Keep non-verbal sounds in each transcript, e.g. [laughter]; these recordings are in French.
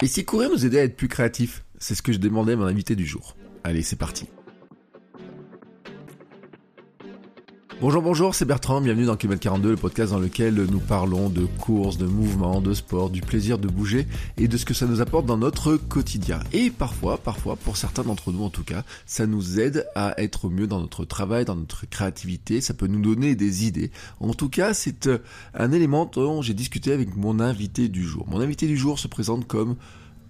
Et si courir nous aidait à être plus créatifs? C'est ce que je demandais à mon invité du jour. Allez, c'est parti. Bonjour, bonjour, c'est Bertrand, bienvenue dans Kilomètre 42, le podcast dans lequel nous parlons de course, de mouvement, de sport, du plaisir de bouger et de ce que ça nous apporte dans notre quotidien. Et parfois, parfois, pour certains d'entre nous en tout cas, ça nous aide à être mieux dans notre travail, dans notre créativité, ça peut nous donner des idées. En tout cas, c'est euh, un élément dont j'ai discuté avec mon invité du jour. Mon invité du jour se présente comme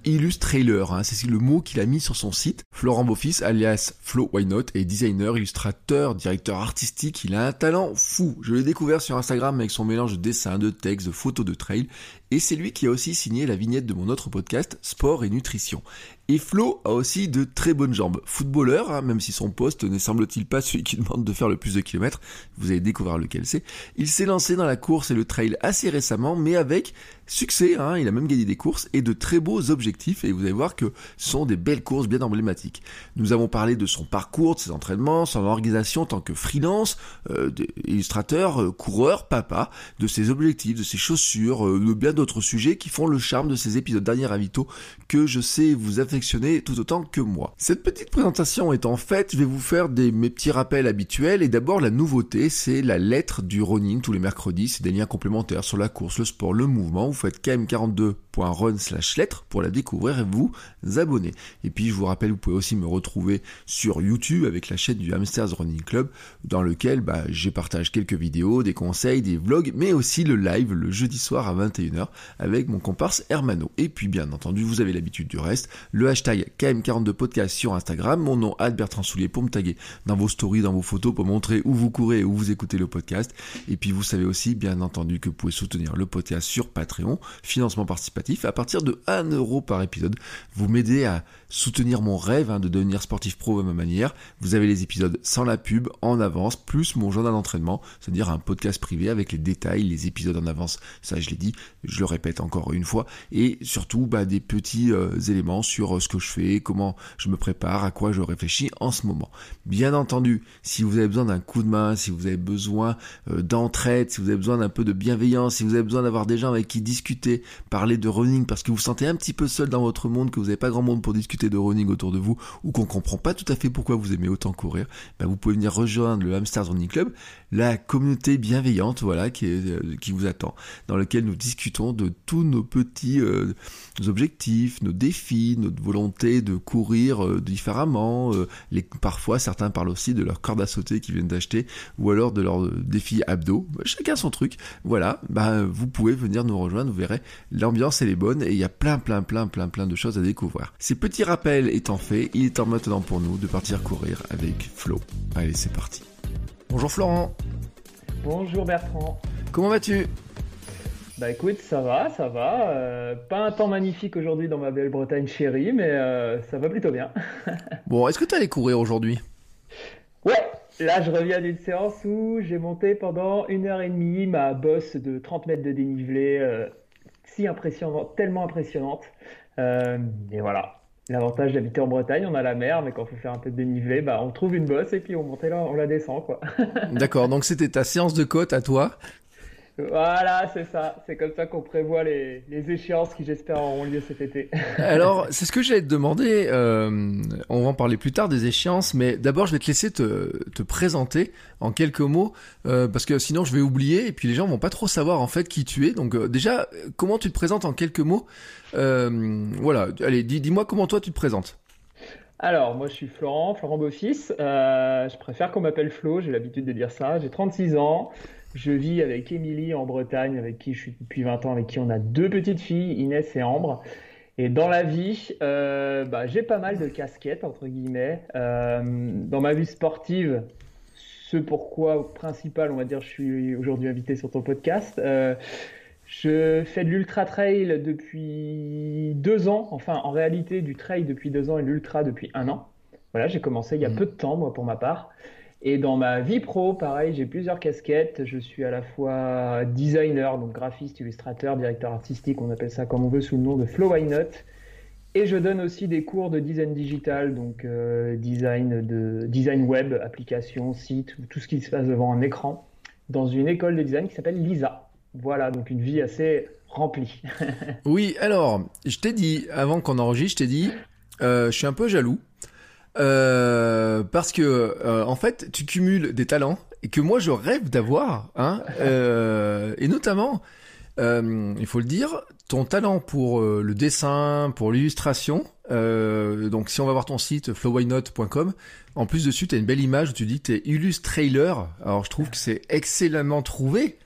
illustrator, hein, c'est le mot qu'il a mis sur son site. Florent Beaufils, alias Flo Why est designer, illustrateur, directeur artistique. Il a un talent fou. Je l'ai découvert sur Instagram avec son mélange de dessins, de textes, de photos, de trails. Et c'est lui qui a aussi signé la vignette de mon autre podcast, Sport et Nutrition. Et Flo a aussi de très bonnes jambes. Footballeur, hein, même si son poste ne semble-t-il pas celui qui demande de faire le plus de kilomètres, vous allez découvrir lequel c'est. Il s'est lancé dans la course et le trail assez récemment, mais avec succès. Hein, il a même gagné des courses et de très beaux objectifs. Et vous allez voir que ce sont des belles courses bien emblématiques. Nous avons parlé de son parcours, de ses entraînements, son organisation en tant que freelance, euh, illustrateur, euh, coureur, papa, de ses objectifs, de ses chaussures, euh, de bien d'autres sujets qui font le charme de ces épisodes. Derniers ravito que je sais vous affectionner tout autant que moi. Cette petite présentation étant faite, je vais vous faire des, mes petits rappels habituels et d'abord la nouveauté, c'est la lettre du running tous les mercredis, c'est des liens complémentaires sur la course, le sport, le mouvement, vous faites km42.run slash lettre pour la découvrir et vous abonner. Et puis je vous rappelle, vous pouvez aussi me retrouver sur YouTube avec la chaîne du Hamsters Running Club dans lequel bah, je partage quelques vidéos, des conseils, des vlogs, mais aussi le live le jeudi soir à 21h avec mon comparse Hermano. Et puis bien entendu, vous avez l'habitude du reste, le hashtag KM42podcast sur Instagram, mon nom Bertrand Soulier pour me taguer dans vos stories, dans vos photos pour montrer où vous courez et où vous écoutez le podcast. Et puis vous savez aussi bien entendu que vous pouvez soutenir le podcast sur Patreon, financement participatif, à partir de 1 euro par épisode. Vous m'aidez à soutenir mon rêve hein, de devenir sportif pro à ma manière. Vous avez les épisodes sans la pub, en avance, plus mon journal d'entraînement, c'est-à-dire un podcast privé avec les détails, les épisodes en avance. Ça, je l'ai dit, je le répète encore une fois. Et surtout, bah, des petits euh, éléments sur euh, ce que je fais, comment je me prépare, à quoi je réfléchis en ce moment. Bien entendu, si vous avez besoin d'un coup de main, si vous avez besoin euh, d'entraide, si vous avez besoin d'un peu de bienveillance, si vous avez besoin d'avoir des gens avec qui discuter, parler de running parce que vous vous sentez un petit peu seul dans votre monde, que vous n'avez pas grand monde pour discuter de running autour de vous ou qu'on comprend pas tout à fait pourquoi vous aimez autant courir, ben vous pouvez venir rejoindre le Hamsters Running Club, la communauté bienveillante, voilà, qui, qui vous attend, dans lequel nous discutons de tous nos petits objectifs, nos défis, notre volonté de courir euh, différemment. les, parfois, certains parlent aussi de leur corde à sauter qu'ils viennent d'acheter ou alors de leur défi abdos. Chacun son truc. Voilà, ben vous pouvez venir nous rejoindre, vous verrez, l'ambiance elle est bonne et il y a plein, plein, plein, plein, plein de choses à découvrir. Ces petits rappel étant fait, il est temps maintenant pour nous de partir courir avec Flo. Allez, c'est parti. Bonjour Florent. Bonjour Bertrand. Comment vas-tu? Bah écoute, ça va, ça va. Euh, pas un temps magnifique aujourd'hui dans ma belle Bretagne chérie, mais euh, ça va plutôt bien. [laughs] bon, est-ce que tu allé courir aujourd'hui? Ouais, là je reviens d'une séance où j'ai monté pendant une heure et demie ma bosse de 30 mètres de dénivelé, euh, si impressionnante, tellement impressionnante. et voilà, L'avantage d'habiter en Bretagne, on a la mer, mais quand il faut faire un peu de dénivelé, bah, on trouve une bosse et puis on monte là, on la descend, quoi. [laughs] D'accord, donc c'était ta séance de côte à toi voilà, c'est ça. C'est comme ça qu'on prévoit les, échéances qui, j'espère, auront lieu cet été. [laughs] Alors, c'est ce que j'allais te demander. Euh, on va en parler plus tard des échéances, mais d'abord, je vais te laisser te, te présenter en quelques mots, euh, parce que sinon, je vais oublier et puis les gens vont pas trop savoir en fait qui tu es. Donc, euh, déjà, comment tu te présentes en quelques mots Voilà. Allez, dis-moi comment toi tu te présentes. Alors, moi je suis Florent, Florent Beaufils. je préfère qu'on m'appelle Flo, j'ai l'habitude de dire ça. J'ai 36 ans. Je vis avec Émilie en Bretagne, avec qui je suis depuis 20 ans, avec qui on a deux petites filles, Inès et Ambre. Et dans la vie, euh, bah, j'ai pas mal de casquettes, entre guillemets. Euh, dans ma vie sportive, ce pourquoi principal, on va dire, je suis aujourd'hui invité sur ton podcast. je fais de l'ultra trail depuis deux ans, enfin en réalité du trail depuis deux ans et l'ultra depuis un an. Voilà, j'ai commencé il y a mmh. peu de temps, moi, pour ma part. Et dans ma vie pro, pareil, j'ai plusieurs casquettes. Je suis à la fois designer, donc graphiste, illustrateur, directeur artistique, on appelle ça comme on veut sous le nom de Flow Why Not? Et je donne aussi des cours de design digital, donc euh, design, de, design web, application, site, tout ce qui se passe devant un écran, dans une école de design qui s'appelle LISA. Voilà, donc une vie assez remplie. [laughs] oui, alors, je t'ai dit, avant qu'on enregistre, je t'ai dit, euh, je suis un peu jaloux euh, parce que euh, en fait, tu cumules des talents et que moi je rêve d'avoir, hein, euh, et notamment, il faut le dire, ton talent pour le dessin, pour l'illustration. donc, si on va voir ton site flowwhynote.com, en plus dessus, tu as une belle image où tu dis que tu es. Alors, je trouve que c'est excellemment trouvé.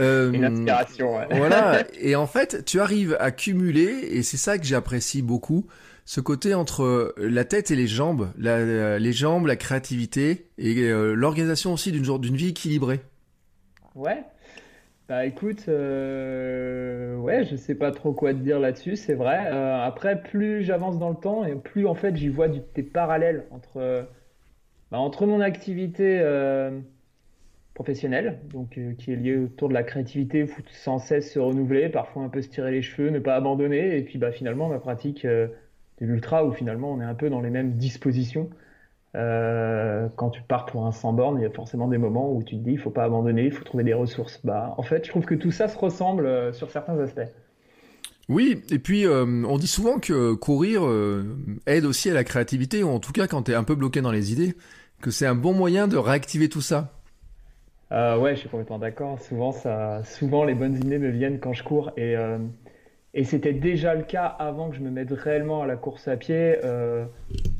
une inspiration. Ouais. voilà. [laughs] Et en fait, tu arrives à cumuler, et c'est ça que j'apprécie beaucoup ce côté entre la tête et les jambes, les jambes, la créativité et euh, l'organisation aussi d'une d'une vie équilibrée. Ouais. Bah écoute, euh, ouais, je sais pas trop quoi te dire là-dessus, c'est vrai. Euh, après, plus j'avance dans le temps et plus en fait j'y vois des parallèles entre, bah, entre mon activité professionnelle, donc qui est liée autour de la créativité, faut sans cesse se renouveler, parfois un peu se tirer les cheveux, ne pas abandonner, et puis bah finalement ma pratique de l'ultra où finalement on est un peu dans les mêmes dispositions. Euh, quand tu pars pour un 100 bornes, il y a forcément des moments où tu te dis il faut pas abandonner, il faut trouver des ressources. Bah, en fait, je trouve que tout ça se ressemble euh, sur certains aspects. Oui, et puis euh, on dit souvent que courir aide aussi à la créativité, ou en tout cas quand tu es un peu bloqué dans les idées, que c'est un bon moyen de réactiver tout ça. ouais, je suis complètement d'accord. Souvent, ça, souvent les bonnes idées me viennent quand je cours et et c'était déjà le cas avant que je me mette réellement à la course à pied. Euh,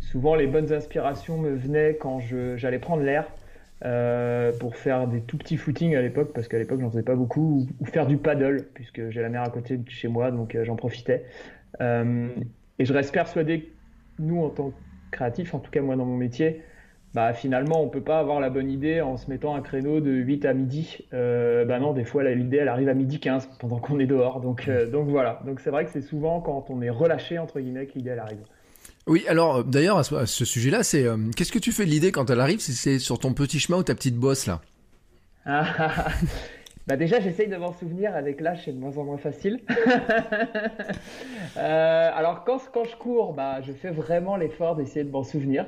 souvent, les bonnes inspirations me venaient quand j'allais prendre l'air euh, pour faire des tout petits footings à l'époque, parce qu'à l'époque, j'en faisais pas beaucoup, ou, faire du paddle, puisque j'ai la mer à côté de chez moi, donc euh, j'en profitais. et je reste persuadé nous, en tant que créatifs, en tout cas moi dans mon métier, bah finalement on peut pas avoir la bonne idée en se mettant un créneau de 8 à midi. Euh, bah non, des fois l'idée elle arrive à midi 15 pendant qu'on est dehors. Donc, euh, donc voilà. Donc c'est vrai que c'est souvent quand on est relâché entre guillemets que l'idée elle arrive. Oui, alors d'ailleurs à ce, sujet-là, c'est euh, qu'est-ce que tu fais de l'idée quand elle arrive? Si c'est sur ton petit chemin ou ta petite bosse là? Bah déjà, j'essaye de m'en souvenir. Avec l'âge, c'est de moins en moins facile. [laughs] alors quand, quand je cours, bah, je fais vraiment l'effort d'essayer de m'en souvenir.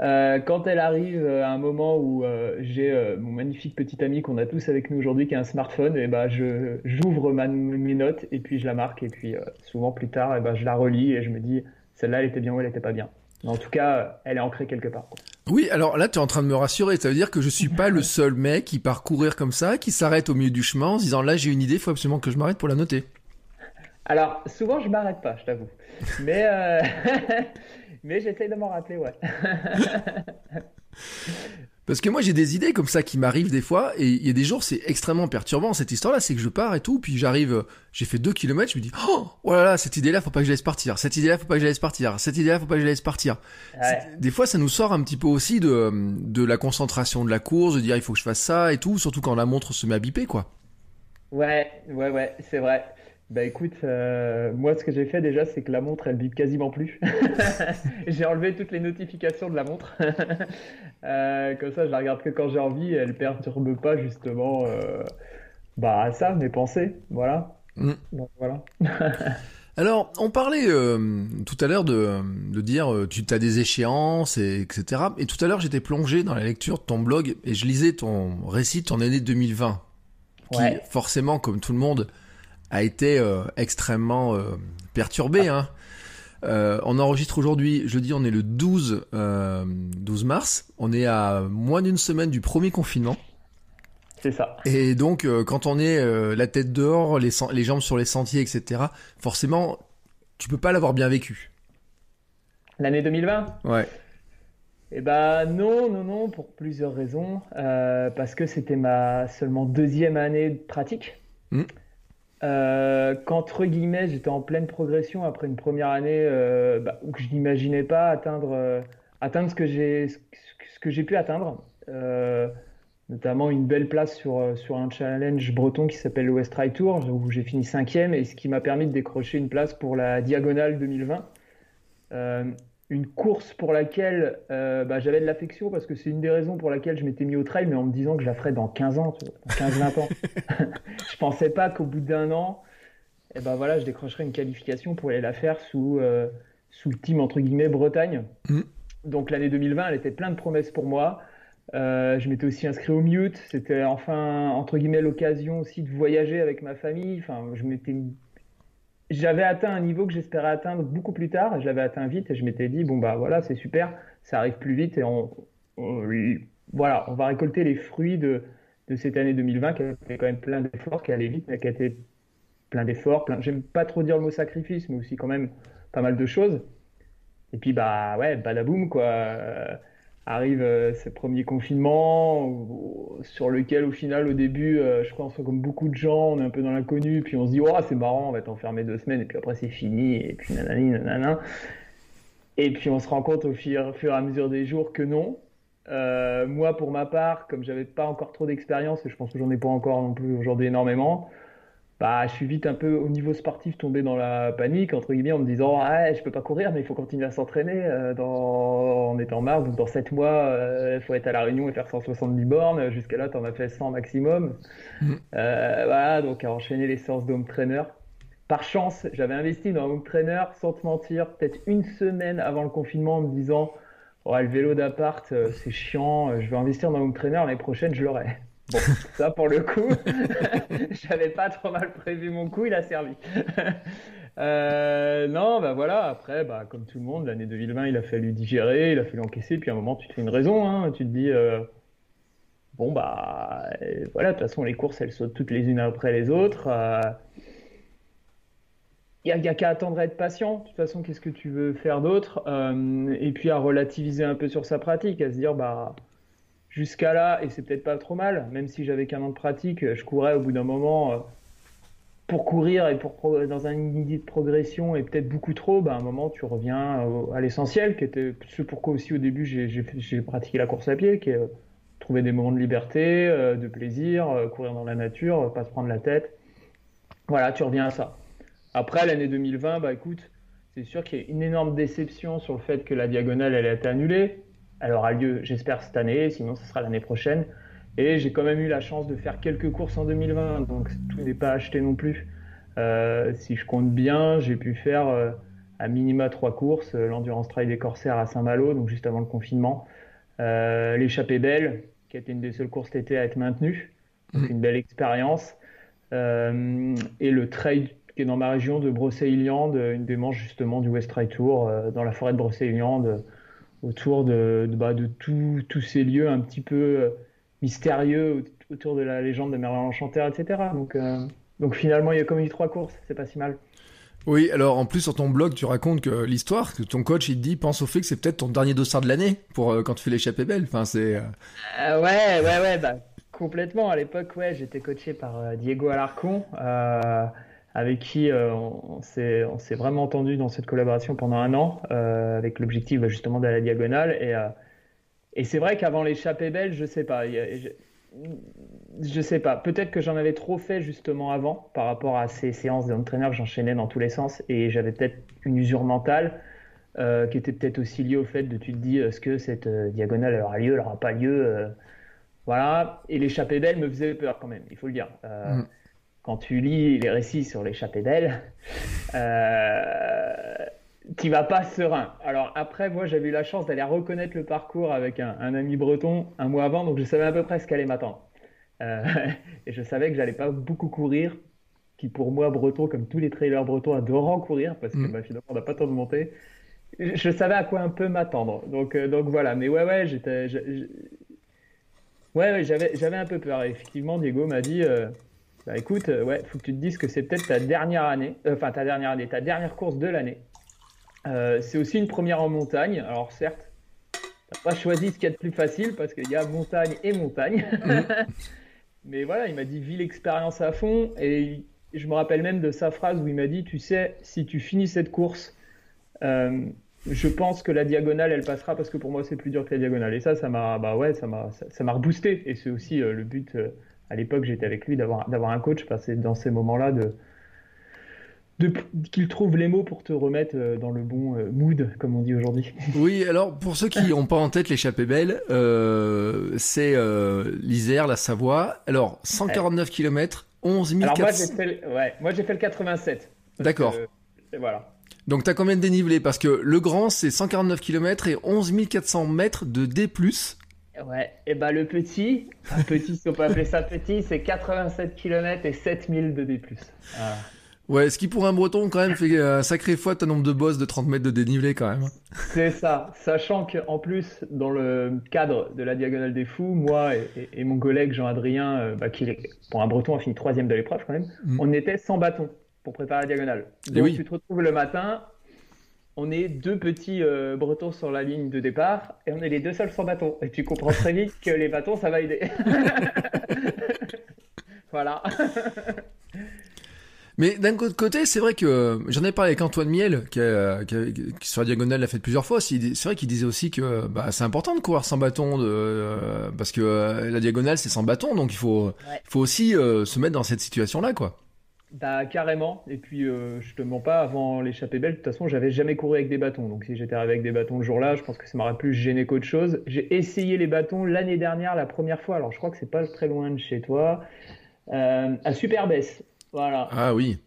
Euh, quand elle arrive euh, à un moment où euh, j'ai mon magnifique petit ami qu'on a tous avec nous aujourd'hui qui a un smartphone, et ben je j'ouvre mes notes et puis je la marque et puis souvent plus tard, et ben je la relis et je me dis celle-là elle était bien ou elle était pas bien. Mais en tout cas, elle est ancrée quelque part. Oui, alors là, tu es en train de me rassurer. Ça veut dire que je suis pas le seul mec qui part courir comme ça, qui s'arrête au milieu du chemin en se disant là, j'ai une idée, il faut absolument que je m'arrête pour la noter. Alors, souvent, je m'arrête pas, je t'avoue. Mais, [laughs] Mais j'essaye de m'en rappeler, ouais. [laughs] Parce que moi j'ai des idées comme ça qui m'arrivent des fois et il y a des jours c'est extrêmement perturbant cette histoire-là, c'est que je pars et tout, puis j'arrive, j'ai fait deux kilomètres, je me dis oh, oh là là cette idée-là faut pas que je laisse partir, cette idée-là faut pas que je laisse partir, cette idée-là faut pas que je laisse partir. Des fois ça nous sort un petit peu aussi de de la concentration de la course, de dire il faut que je fasse ça et tout, surtout quand la montre se met à biper quoi. Ouais ouais ouais c'est vrai. Bah écoute, euh, moi ce que j'ai fait déjà, c'est que la montre elle bip quasiment plus. [laughs] j'ai enlevé toutes les notifications de la montre. [laughs] euh, comme ça, je la regarde que quand j'ai envie et elle perturbe pas justement euh, bah ça, mes pensées. Voilà. Mm. voilà. [laughs] Alors, on parlait euh, tout à l'heure de, de dire tu as des échéances, et, etc. Et tout à l'heure, j'étais plongé dans la lecture de ton blog et je lisais ton récit ton année 2020. Qui, forcément, comme tout le monde, a été euh, extrêmement euh, perturbé. Hein. Euh, on enregistre aujourd'hui, jeudi, on est le 12, 12 mars. On est à moins d'une semaine du premier confinement. C'est ça. Et donc, quand on est la tête dehors, les, les jambes sur les sentiers, etc., forcément, tu peux pas l'avoir bien vécu. L'année 2020 Ouais. Eh ben non, non, non, pour plusieurs raisons. parce que c'était ma seulement deuxième année de pratique. Mmh euh, qu'entre guillemets j'étais en pleine progression après une première année euh, bah, où je n'imaginais pas atteindre, euh, atteindre ce que j'ai pu atteindre. Euh, notamment une belle place sur, sur un challenge breton qui s'appelle le West Ride Tour, où j'ai fini cinquième, et ce qui m'a permis de décrocher une place pour la Diagonale 2020. Une course pour laquelle bah, j'avais de l'affection, parce que c'est une des raisons pour laquelle je m'étais mis au trail, mais en me disant que je la ferais dans 15 ans, 15-20 ans. [laughs] [laughs] je pensais pas qu'au bout d'un an, eh ben voilà, je décrocherai une qualification pour aller la faire sous, euh, sous le team entre guillemets Bretagne. Mm. Donc l'année 2020, elle était plein de promesses pour moi. Euh, je m'étais aussi inscrit au Mute. C'était enfin entre guillemets l'occasion aussi de voyager avec ma famille. Enfin, je m'étais, j'avais atteint un niveau que j'espérais atteindre beaucoup plus tard. Je l'avais atteint vite et je m'étais dit bon bah voilà, c'est super, ça arrive plus vite et on, voilà, on va récolter les fruits de, de cette année 2020 qui avait quand même plein d'efforts, qui allait vite, mais qui a été plein d'efforts, plein... j'aime pas trop dire le mot sacrifice, mais aussi quand même pas mal de choses. Et puis bah ouais, badaboum quoi. Euh, arrive euh, ce premier confinement sur lequel au final au début, euh, je pense comme beaucoup de gens, on est un peu dans l'inconnu, puis on se dit oh c'est marrant, on va t'enfermer deux semaines et puis après c'est fini et puis nanani nanana. Et puis on se rend compte au fur, fur et à mesure des jours que non. moi pour ma part, comme j'avais pas encore trop d'expérience et je pense que j'en ai pas encore non plus aujourd'hui énormément, bah, je suis vite un peu au niveau sportif tombé dans la panique, entre guillemets, en me disant ah, je peux pas courir, mais il faut continuer à s'entraîner euh, dans... en étant marre. Donc, dans 7 mois, il euh, faut être à La Réunion et faire 170 bornes. Jusqu'à là, tu en as fait 100 maximum. Mm. Euh, voilà, donc à enchaîner les séances d'home trainer. Par chance, j'avais investi dans un home trainer, sans te mentir, peut-être une semaine avant le confinement, en me disant oh, le vélo d'appart, c'est chiant, je vais investir dans un home trainer, l'année prochaine, je l'aurai. Bon, [laughs] ça pour le coup, [laughs] j'avais pas trop mal prévu mon coup, il a servi. [laughs] euh, non, bah voilà, après, bah, comme tout le monde, l'année 2020, il a fallu digérer, il a fallu encaisser, puis à un moment, tu te fais une raison, hein, tu te dis, euh, bon, bah voilà, de toute façon, les courses, elles sautent toutes les unes après les autres. Il euh, n'y a, qu'à attendre à être patient. De toute façon, qu'est-ce que tu veux faire d'autre euh, Et puis à relativiser un peu sur sa pratique, à se dire, bah jusqu'à là, et c'est peut-être pas trop mal, même si j'avais qu'un an de pratique, je courais au bout d'un moment euh, pour courir et pour dans une idée de progression et peut-être beaucoup trop, bah, à un moment tu reviens à l'essentiel, qui était ce pourquoi aussi au début j'ai pratiqué la course à pied, qui est euh, trouver des moments de liberté, euh, de plaisir, courir dans la nature, pas se prendre la tête. Voilà, tu reviens à ça. Après l'année 2020, bah écoute, c'est sûr qu'il y a une énorme déception sur le fait que la diagonale elle a été annulée elle aura lieu, j'espère, cette année, sinon ce sera l'année prochaine. Et j'ai quand même eu la chance de faire quelques courses en 2020, donc tout n'est pas acheté non plus. Euh, si je compte bien, j'ai pu faire euh, à minima trois courses, euh, l'Endurance Trail des Corsaires à Saint-Malo, donc juste avant le confinement, l'échappée belle, qui a été une des seules courses d'été à être maintenue, donc mmh. une belle expérience, et le trail qui est dans ma région de Brocéliande, une des manches justement du West Trail Tour, dans la forêt de Brocéliande, autour de, de, bah, de tous ces lieux un petit peu euh, mystérieux autour de la légende de Merlin l'Enchanteur, etc. Donc, euh, donc finalement, il y a comme eu trois courses, c'est pas si mal. Oui, alors en plus sur ton blog, tu racontes que l'histoire, que ton coach il te dit, pense au fait que c'est peut-être ton dernier dossard de l'année pour euh, quand tu fais l'échappée belle. Enfin, c'est. ouais, ouais, ouais, bah complètement. À l'époque, ouais, j'étais coaché par Diego Alarcon avec qui euh, on, s'est vraiment entendu dans cette collaboration pendant un an, euh, avec l'objectif bah, justement de la diagonale. Et, euh, c'est vrai qu'avant l'échappée belge, je sais pas. Je sais pas. Peut-être que j'en avais trop fait justement avant par rapport à ces séances d'entraîneur que j'enchaînais dans tous les sens et j'avais peut-être une usure mentale qui était peut-être aussi liée au fait de tu te dis est-ce que cette diagonale aura lieu, elle aura pas lieu. voilà. Et l'échappée belle me faisait peur quand même, il faut le dire. Mm quand tu lis les récits sur l'échappée d'elle, euh, tu vas pas serein. Alors après, moi, j'avais eu la chance d'aller reconnaître le parcours avec un, ami breton un mois avant, donc je savais à peu près ce qu'allait m'attendre. Euh, [laughs] et je savais que j'allais pas beaucoup courir, qui pour moi, breton, comme tous les trailers bretons, adorant courir, parce que mm. bah, finalement, on n'a pas tant de montée. Je, savais à quoi un peu m'attendre. Donc, euh, donc voilà. Mais ouais, ouais, j'étais. Ouais, j'avais, j'avais un peu peur. effectivement, Diego m'a dit euh, bah écoute, euh, ouais, faut que tu te dises que c'est peut-être ta dernière année, euh, enfin ta dernière année, ta dernière course de l'année. Euh, c'est aussi une première en montagne. Alors certes, t'as pas choisi ce qu'il y a de plus facile parce qu'il y a montagne et montagne. Mm. [laughs] Mais voilà, il m'a dit vis l'expérience à fond et je me rappelle même de sa phrase où il m'a dit, tu sais, si tu finis cette course je pense que la diagonale, elle passera parce que pour moi, c'est plus dur que la diagonale. Et ça, ça m'a, bah ouais, ça m'a, ça, m'a reboosté. Et c'est aussi le but. À l'époque, j'étais avec lui d'avoir, un coach parce que dans ces moments-là de qu'il trouve les mots pour te remettre euh, dans le bon euh, mood, comme on dit aujourd'hui. [laughs] Oui, alors pour ceux qui n'ont pas en tête l'échappée belle, euh, c'est euh, l'Isère, la Savoie. Alors 149 km, 11 400. Alors moi j'ai fait, ouais, moi j'ai fait le 87. D'accord. voilà. Donc t'as combien de dénivelé? Parce que le grand c'est 149 km et 11 400 mètres de D+. Ouais, et bah le petit, un petit si on peut appeler ça petit, c'est 87 km et 7000 de D+. Ouais, ce qui pour un breton quand même fait un sacré fois ta nombre de bosses de 30 mètres de dénivelé quand même. C'est ça, sachant qu'en plus, dans le cadre de la Diagonale des Fous, moi et, mon collègue Jean-Adrien, euh, bah, qui pour un breton a fini troisième de l'épreuve quand même, mm. on était sans bâton pour préparer la Diagonale. Donc oui. tu te retrouves le matin, on est deux petits euh, bretons sur la ligne de départ et on est les deux seuls sans bâton. Et tu comprends très vite que les bâtons, ça va aider. [laughs] voilà. [laughs] Mais d'un autre côté, c'est vrai que j'en ai parlé avec Antoine Miel, qui, qui, sur la diagonale l'a fait plusieurs fois. C'est vrai qu'il disait aussi que bah, c'est important de courir sans bâton, de, euh, parce que euh, la diagonale c'est sans bâton, donc il faut, il faut aussi euh, se mettre dans cette situation-là, quoi. Bah carrément. Et puis je te mens pas, avant l'échappée belle, de toute façon, j'avais jamais couru avec des bâtons. Donc si j'étais arrivé avec des bâtons le jour-là, je pense que ça m'aurait plus gêné qu'autre chose. J'ai essayé les bâtons l'année dernière, la première fois. Alors je crois que c'est pas très loin de chez toi, à Superbès. Voilà. Ah oui.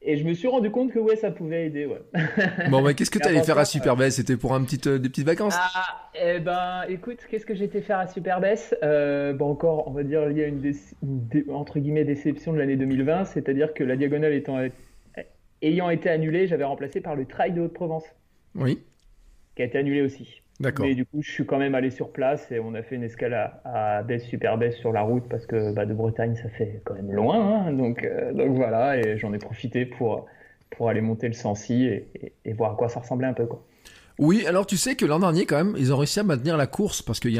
Et je me suis rendu compte que ouais, ça pouvait aider. Ouais. [laughs] bon, mais qu'est-ce que tu allais faire à Superbès C'était pour un petit, euh, des petites vacances? Ah, eh ben, écoute, qu'est-ce que j'étais faire à Superbès euh, bon, Encore, on va dire, lié à une, entre guillemets déception de l'année 2020, c'est-à-dire que la diagonale étant, ayant été annulée, j'avais remplacé par le Trail de Haute-Provence. Oui. Qui a été annulé aussi. D'accord. Mais du coup, je suis quand même allé sur place et on a fait une escale à, à Besse, super Besse sur la route parce que bah, de Bretagne, ça fait quand même loin. Hein. donc, euh, donc voilà, et j'en ai profité pour, pour aller monter le Sancy et, et, voir à quoi ça ressemblait un peu. Quoi. Oui, alors tu sais que l'an dernier, quand même, ils ont réussi à maintenir la course parce qu'il y, y,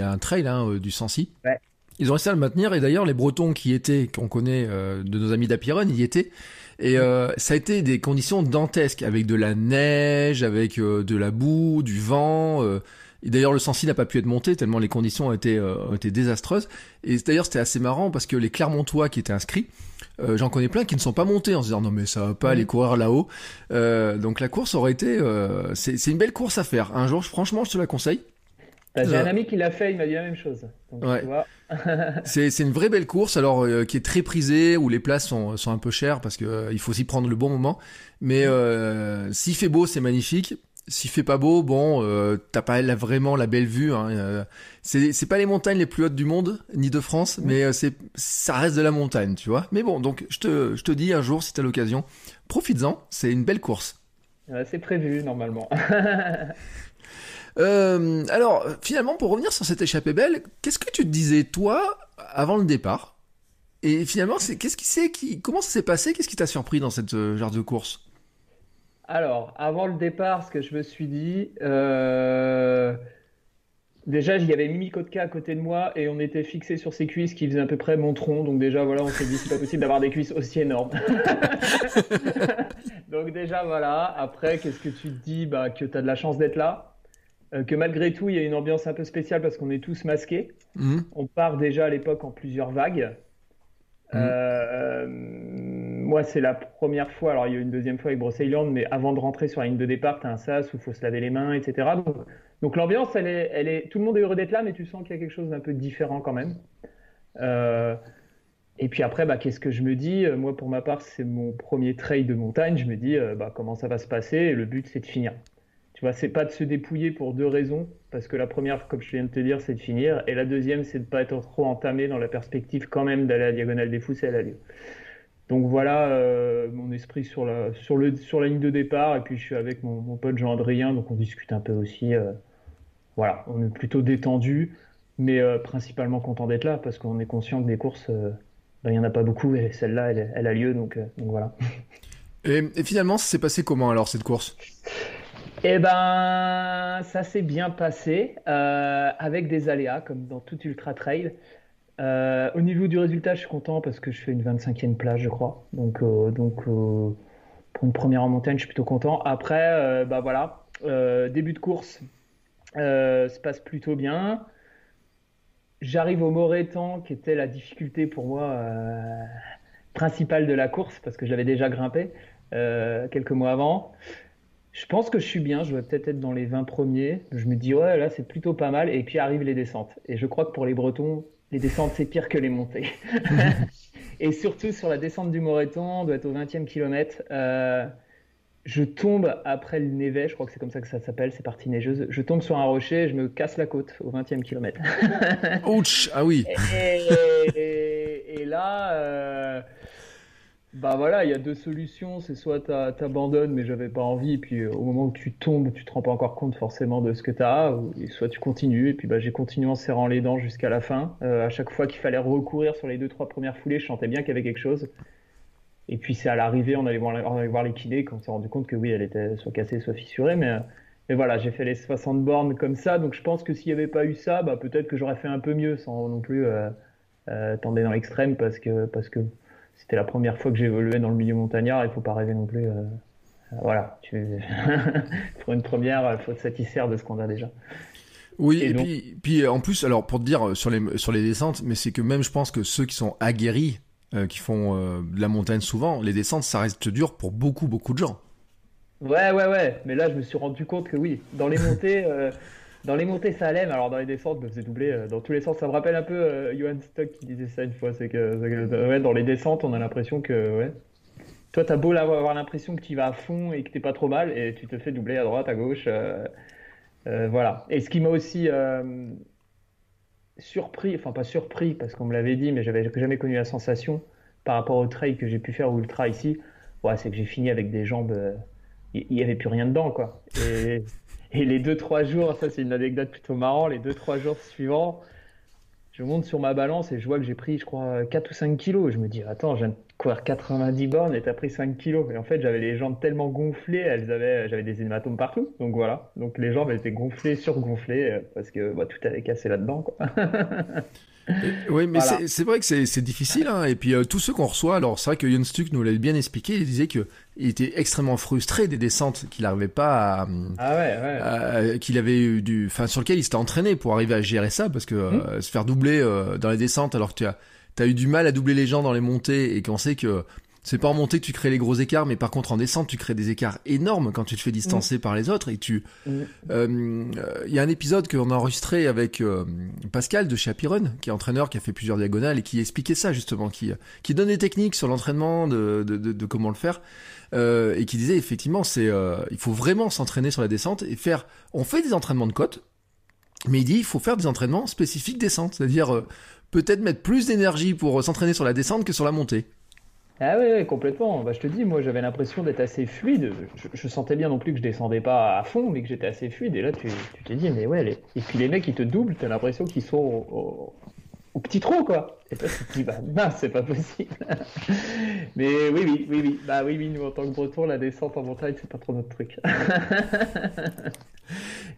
a un trail hein, euh, du Sancy. Ouais. Ils ont réussi à le maintenir et d'ailleurs, les Bretons qui étaient, qu'on connaît euh, de nos amis d'Apiron, y étaient. Et euh, ça a été des conditions dantesques, avec de la neige, avec euh, de la boue, du vent. Euh. et d'ailleurs, le Sancy n'a pas pu être monté tellement les conditions ont été, ont été désastreuses. Et d'ailleurs, c'était assez marrant parce que les Clermontois qui étaient inscrits, j'en connais plein qui ne sont pas montés en se disant non mais ça va pas aller courir là-haut. donc la course aurait été, c'est une belle course à faire. Un jour, franchement, je te la conseille. Bah, j'ai un ami qui l'a fait, il m'a dit la même chose. [laughs] c'est une vraie belle course, alors euh, qui est très prisée, où les places sont, sont un peu chères parce que euh, faut aussi prendre le bon moment. Mais euh, s'il fait beau, c'est magnifique. S'il fait pas beau, bon, t'as pas vraiment la belle vue. Hein, c'est pas les montagnes les plus hautes du monde, ni de France, mais c'est ça reste de la montagne, tu vois. Mais bon, donc je te, je te dis un jour, si t'as l'occasion, profites-en. C'est une belle course. c'est prévu normalement. [laughs] Euh, alors, finalement, pour revenir sur cette échappée belle, qu'est-ce que tu te disais, toi, avant le départ? Et finalement, c'est, qu'est-ce qui c'est qui, comment ça s'est passé? Qu'est-ce qui t'a surpris dans cette euh, genre de course? Alors, avant le départ, ce que je me suis dit, euh... déjà, il y avait Mimi Kotka à côté de moi et on était fixé sur ses cuisses qui faisaient à peu près mon tronc. Donc déjà, voilà, on s'est dit, c'est pas possible d'avoir des cuisses aussi énormes. [laughs] [laughs] donc déjà, voilà. Après, qu'est-ce que tu te dis? Bah, Que tu as de la chance d'être là que malgré tout, il y a une ambiance un peu spéciale parce qu'on est tous masqués. Mhm. On part déjà à l'époque en plusieurs vagues. Mhm. Euh, moi, c'est la première fois. Alors, il y a eu une deuxième fois avec Brosseilland, mais avant de rentrer sur la ligne de départ, tu as un sas où il faut se laver les mains, etc. Donc, l'ambiance, elle est, elle est, tout le monde est heureux d'être là, mais tu sens qu'il y a quelque chose d'un peu différent quand même. Euh, et puis après, bah, qu'est-ce que je me dis? Moi, pour ma part, c'est mon premier trail de montagne. Je me dis, bah, comment ça va se passer? Et le but, c'est de finir. Tu vois, c'est pas de se dépouiller pour deux raisons, parce que la première, comme je viens de te dire, c'est de finir, et la deuxième, c'est de pas être trop entamé dans la perspective quand même d'aller à la diagonale des fous si elle a lieu. Donc voilà euh, mon esprit sur la, sur, le, sur la ligne de départ, et puis je suis avec mon, pote Jean-Adrien, donc on discute un peu aussi. Euh, voilà, on est plutôt détendu, mais euh, principalement content d'être là, parce qu'on est conscient que des courses, ben, il n'y en a pas beaucoup, et celle-là, elle, elle, a lieu, donc, donc voilà. Et, et finalement, ça s'est passé comment alors cette course? Eh ben, ça s'est bien passé euh, avec des aléas comme dans tout ultra trail. Euh, au niveau du résultat, je suis content parce que je fais une 25e place, je crois. Donc, euh, pour une première en montagne, je suis plutôt content. Après, bah voilà, début de course se passe plutôt bien. J'arrive au Morétan, qui était la difficulté pour moi principale de la course, parce que j'avais déjà grimpé quelques mois avant. Je pense que je suis bien, je vais peut-être être dans les 20 premiers. Je me dis, ouais, là, c'est plutôt pas mal. Et puis arrivent les descentes. Et je crois que pour les Bretons, les descentes, c'est pire que les montées. [laughs] et surtout sur la descente du Moreton, on doit être au 20e kilomètre. Euh, je tombe après le Névet, je crois que c'est comme ça que ça s'appelle, c'est partie neigeuse. Je tombe sur un rocher et je me casse la côte au 20e kilomètre. Ouch, ah oui. Et, là, euh, bah voilà, il y a deux solutions. C'est soit tu abandonnes, mais j'avais pas envie, et puis euh, au moment où tu tombes, tu te rends pas encore compte forcément de ce que tu as, ou, soit tu continues, et puis bah, j'ai continué en serrant les dents jusqu'à la fin. Euh, à chaque fois qu'il fallait recourir sur les deux, trois premières foulées, je sentais bien qu'il y avait quelque chose. Et puis c'est à l'arrivée, on allait voir, on les kinés, qu'on s'est rendu compte que oui, elle était soit cassée, soit fissurée, mais, mais voilà, j'ai fait les 60 bornes comme ça, donc je pense que s'il n'y avait pas eu ça, bah, peut-être que j'aurais fait un peu mieux sans non plus euh, euh dans l'extrême, parce que, parce que c'était la première fois que j'évoluais dans le milieu montagnard. Il faut pas rêver non plus. Euh, voilà, [laughs] pour une première, il faut être satisfaire de ce qu'on a déjà. Oui, et, puis, puis en plus, alors pour te dire sur les, sur les descentes, mais c'est que même je pense que ceux qui sont aguerris, euh, qui font euh, de la montagne souvent, les descentes, ça reste dur pour beaucoup, beaucoup de gens. Ouais, ouais, ouais. Mais là, je me suis rendu compte que oui, dans les montées, dans les montées, ça allait, mais alors dans les descentes, je me faisais doubler euh, dans tous les sens. Ça me rappelle un peu euh, Johan Stock qui disait ça une fois. C'est que, ouais, dans les descentes, on a l'impression que. Ouais. Toi, t'as beau avoir l'impression que tu vas à fond et que t'es pas trop mal, et tu te fais doubler à droite, à gauche. Euh, voilà. Et ce qui m'a aussi surpris, enfin pas surpris parce qu'on me l'avait dit, mais j'avais jamais connu la sensation par rapport au trail que j'ai pu faire ultra ici, c'est que j'ai fini avec des jambes, il n'y avait plus rien dedans, quoi. Et les 2-3 jours, ça c'est une anecdote plutôt marrante, les 2-3 jours suivants, je monte sur ma balance et je vois que j'ai pris, je crois, 4 ou 5 kilos. Je me dis, attends, je viens de courir 90 bornes et t'as pris 5 kilos. Et en fait, j'avais les jambes tellement gonflées, elles avaient, j'avais des hématomes partout. Donc voilà. Donc les jambes étaient gonflées, surgonflées, euh, parce que bah, tout avait cassé là-dedans. [laughs] [laughs] oui, mais c'est vrai que c'est difficile. Hein. Et puis euh, tous ceux qu'on reçoit, alors c'est vrai que Jon Stuck nous l'avait bien expliqué, il disait que il était extrêmement frustré des descentes qu'il n'arrivait pas à, ah ouais, ouais. qu'il avait eu du, enfin sur lequel il s'était entraîné pour arriver à gérer ça, parce que euh, hmm. se faire doubler euh, dans les descentes alors que tu as as eu du mal à doubler les gens dans les montées et qu'on sait que c'est pas en montée que tu crées les gros écarts, mais par contre en descente tu crées des écarts énormes quand tu te fais distancer mm. par les autres et tu. Il mm. euh, y a un épisode qu'on a enregistré avec euh, Pascal de Chapiron, qui est entraîneur, qui a fait plusieurs diagonales et qui expliquait ça justement, qui qui donne des techniques sur l'entraînement de, de, de, comment le faire. Euh, et qui disait effectivement c'est euh, il faut vraiment s'entraîner sur la descente et faire on fait des entraînements de côte mais il dit il faut faire des entraînements spécifiques descente c'est-à-dire peut-être mettre plus d'énergie pour s'entraîner sur la descente que sur la montée ah oui, complètement. Bah, je te dis, moi j'avais l'impression d'être assez fluide. Je, sentais bien non plus que je descendais pas à fond, mais que j'étais assez fluide. Et là, tu t'es dit, mais ouais, et puis les mecs, ils te doublent, t'as l'impression qu'ils sont au, petit trou, quoi. Et toi, tu te dis, bah mince, c'est pas possible. [laughs] mais oui, oui, oui, oui. Bah oui, oui, nous en tant que breton, la descente en montagne, c'est pas trop notre truc. [laughs]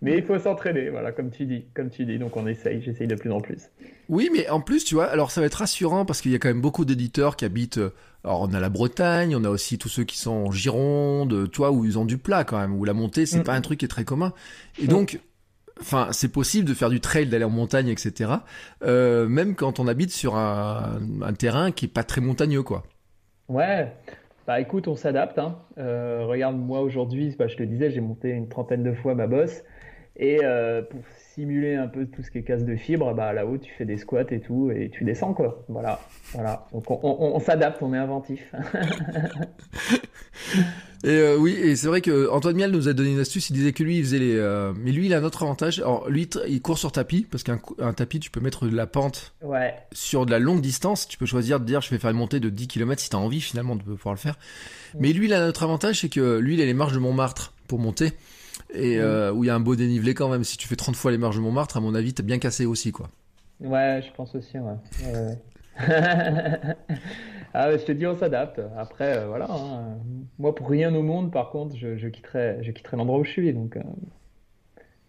mais il faut s'entraîner, voilà, comme tu dis, comme tu dis. Donc on essaye, j'essaye de plus en plus. Oui, mais en plus, tu vois, alors ça va être rassurant parce qu'il y a quand même beaucoup d'éditeurs qui habitent. Euh, alors on a la Bretagne, on a aussi tous ceux qui sont en Gironde, tu vois, où ils ont du plat quand même, où la montée c'est mm. pas un truc qui est très commun. Et mm. donc, enfin, c'est possible de faire du trail, d'aller en montagne, etc. Euh, même quand on habite sur un, terrain qui est pas très montagneux, quoi. Ouais. Bah écoute, on s'adapte. Hein. Euh, regarde, moi aujourd'hui, bah, je te disais, j'ai monté une trentaine de fois ma bosse. Et euh, pour simuler un peu tout ce qui est casse de fibre, bah là-haut tu fais des squats et tout et tu descends quoi. Voilà, voilà. Donc on, s'adapte, on est inventif. [laughs] et euh, oui, et c'est vrai que Antoine Miel nous a donné une astuce. Il disait que lui il faisait les, euh, mais lui il a un autre avantage. Alors lui il court sur tapis parce qu'un tapis tu peux mettre de la pente ouais. sur de la longue distance. Tu peux choisir de dire je vais faire une montée de 10 km si tu as envie finalement de pouvoir le faire. Mais lui il a un autre avantage, c'est que lui il a les marches de Montmartre pour monter et euh, où il y a un beau dénivelé quand même. Si tu fais 30 fois les marges de Montmartre, à mon avis, t'es bien cassé aussi, quoi. Ouais, je pense aussi, ouais. [laughs] ah, je te dis, on s'adapte. Après, euh, voilà. Hein. Moi, pour rien au monde, par contre, je, je quitterai, je quitterai l'endroit où je suis. Donc, euh,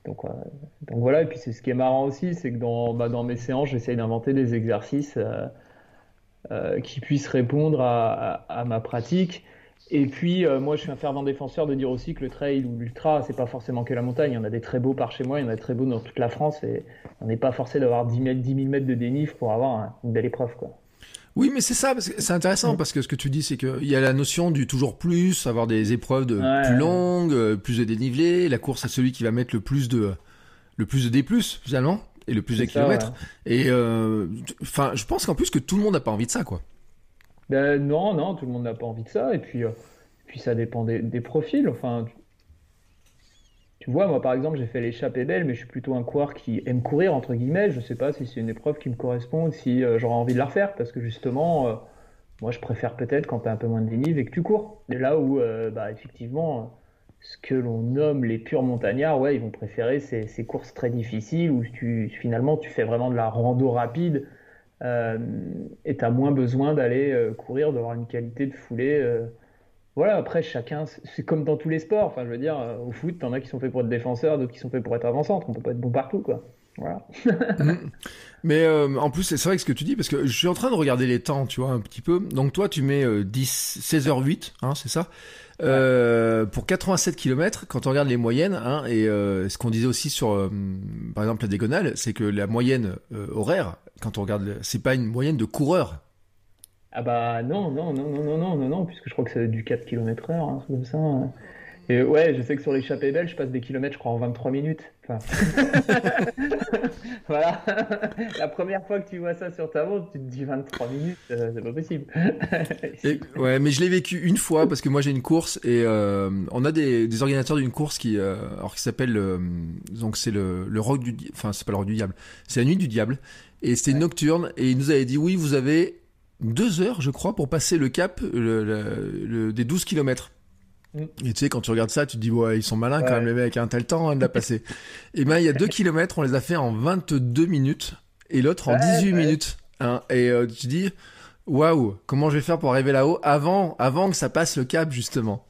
donc, donc, voilà. Et puis, c'est ce qui est marrant aussi, c'est que dans, bah, dans mes séances, j'essaye d'inventer des exercices qui puissent répondre à, à, ma pratique Et puis, euh, moi, je suis un fervent défenseur de dire aussi que le trail ou l'ultra, c'est pas forcément que la montagne. Il y en a des très beaux par chez moi, il y en a des très beaux dans toute la France. Et on n'est pas forcé d'avoir 10 000, 10 000 mètres de dénive pour avoir une belle épreuve, quoi. Oui, mais c'est ça, c'est intéressant parce que ce que tu dis, c'est qu'il y a la notion du toujours plus, avoir des épreuves de plus longues, euh, plus de dénivelé. La course, c'est celui qui va mettre le plus de, le plus de D+, finalement, et le plus de kilomètres. Et, euh, je pense qu'en plus que tout le monde n'a pas envie de ça, quoi. Ben, non, non, tout le monde n'a pas envie de ça. Et puis, euh, puis ça dépend des, profils. Enfin, tu, vois, moi par exemple, j'ai fait l'échappée belle, mais je suis plutôt un coureur qui aime courir, entre guillemets. Je sais pas si c'est une épreuve qui me correspond ou si euh, j'aurais envie de la refaire. Parce que justement, euh, moi je préfère peut-être quand tu as un peu moins de dénive et que tu cours. Et là où, bah, effectivement, ce que l'on nomme les purs montagnards, ouais, ils vont préférer ces, ces courses très difficiles où tu, finalement tu fais vraiment de la rando rapide euh, et tu as moins besoin d'aller euh, courir, d'avoir une qualité de foulée. Euh. Voilà, après, chacun, c'est comme dans tous les sports. Enfin, je veux dire, au foot, t'en as qui sont faits pour être défenseurs, d'autres qui sont faits pour être avant-centre. On peut pas être bon partout, quoi. Voilà. [laughs] Mm. Mais en plus, c'est vrai que ce que tu dis, parce que je suis en train de regarder les temps, tu vois, un petit peu. Donc toi, tu mets 10, 16h08, hein, c'est ça? Euh, pour 87 km, quand on regarde les moyennes, hein, et euh, ce qu'on disait aussi sur, euh, par exemple, la diagonale, c'est que la moyenne horaire, quand on regarde, c'est pas une moyenne de coureur. Ah bah non, non, non, non, non, non, non, non, puisque je crois que c'est du 4 km heure, hein, comme ça. Et ouais, je sais que sur l'échappée belle, je passe des kilomètres, je crois, en 23 minutes. [laughs] voilà. La première fois que tu vois ça sur ta montre, tu te dis 23 minutes, euh, c'est pas possible. [laughs] ouais, mais je l'ai vécu une fois parce que moi j'ai une course et euh, on a des, des organisateurs d'une course qui, euh, alors qui s'appelle, donc c'est le, le rock du, enfin c'est pas le rock du diable, c'est la nuit du diable et c'était une nocturne et il nous avait dit oui, vous avez deux heures, je crois, pour passer le cap le, des 12 kilomètres. Mm. Et tu sais, quand tu regardes ça, tu te dis, ouais, ils sont malins quand même, les mecs, un hein, tel temps hein, de la passer. [laughs] et ben, il y a 2 km, on les a fait en 22 minutes, et l'autre en 18 minutes. Hein, et euh, tu te dis, waouh, comment je vais faire pour arriver là-haut avant, avant que ça passe le cap, justement?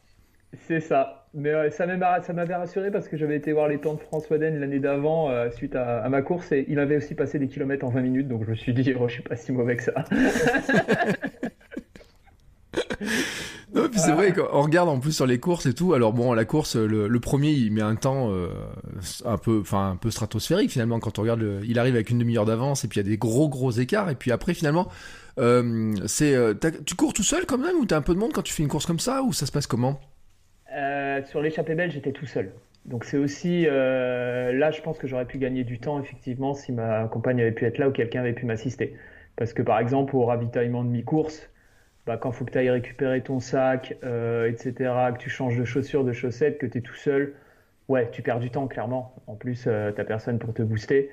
C'est ça. Mais ça m'avait rassuré parce que j'avais été voir les temps de François Den l'année d'avant euh, suite à, à, ma course et il avait aussi passé des kilomètres en 20 minutes donc je me suis dit oh, je suis pas si mauvais que ça. [laughs] Puis [laughs] c'est vrai qu'on regarde en plus sur les courses et tout. Alors bon, la course, le, premier, il met un temps euh, un peu, enfin un peu stratosphérique finalement. Quand on regarde, il arrive avec une demi-heure d'avance et puis il y a des gros gros écarts. Et puis après, finalement, euh, c'est, euh, tu cours tout seul quand même ou t'as un peu de monde quand tu fais une course comme ça ou ça se passe comment? Sur l'échappée belle, j'étais tout seul. Donc c'est aussi là, je pense que j'aurais pu gagner du temps effectivement si ma compagne avait pu être là ou quelqu'un avait pu m'assister. Parce que par exemple, au ravitaillement de mi-course bah, quand faut que tu ailles récupérer ton sac, euh, etc., que tu changes de chaussures, de chaussettes, que tu es tout seul, ouais, tu perds du temps, clairement. En plus, euh, tu n'as personne pour te booster.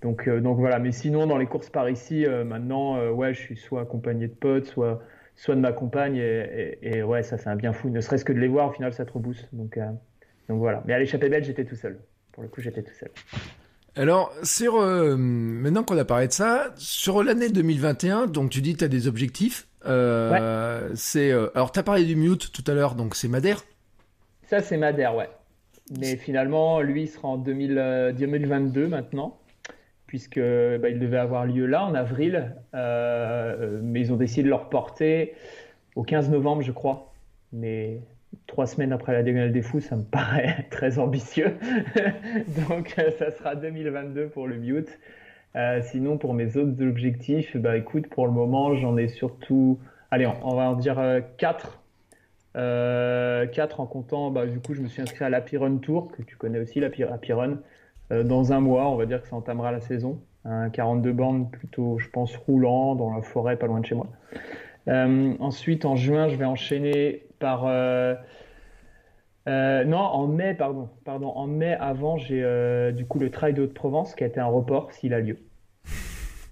Donc, euh, donc voilà, mais sinon, dans les courses par ici, maintenant, ouais, je suis soit accompagné de potes, soit, soit de ma compagne, et, ouais, ça, c'est un bien fou. Ne serait-ce que de les voir, au final, ça te rebooste. Donc, donc voilà. Mais à l'échappée belle, j'étais tout seul. Pour le coup, j'étais tout seul. Alors, sur, maintenant qu'on a parlé de ça, sur l'année 2021, donc tu dis que tu as des objectifs. Euh, c'est euh, alors t'as parlé du mute tout à l'heure, donc c'est Madère. Ça c'est Madère, ouais. Mais finalement, lui il sera en 2022 euh, maintenant, puisque bah, il devait avoir lieu là en avril, mais ils ont décidé de le reporter au 15 novembre, je crois. Mais trois semaines après la Diagonale des Fous, ça me [laughs] paraît très ambitieux. [laughs] Donc ça sera 2022 pour le mute. Euh, sinon, pour mes autres objectifs, bah écoute, pour le moment, j'en ai surtout, allez, on, va en dire 4. Euh, 4 euh, en comptant, bah, du coup, je me suis inscrit à l'Apiron Tour, que tu connais aussi, l'Apiron. Euh, dans un mois, on va dire que ça entamera la saison. Un 42 bandes plutôt, je pense, roulant, dans la forêt, pas loin de chez moi. ensuite, en juin, je vais enchaîner par... non, en mai, pardon. Pardon, en mai, avant, j'ai du coup le Trail de Haute-Provence qui a été un report s'il a lieu.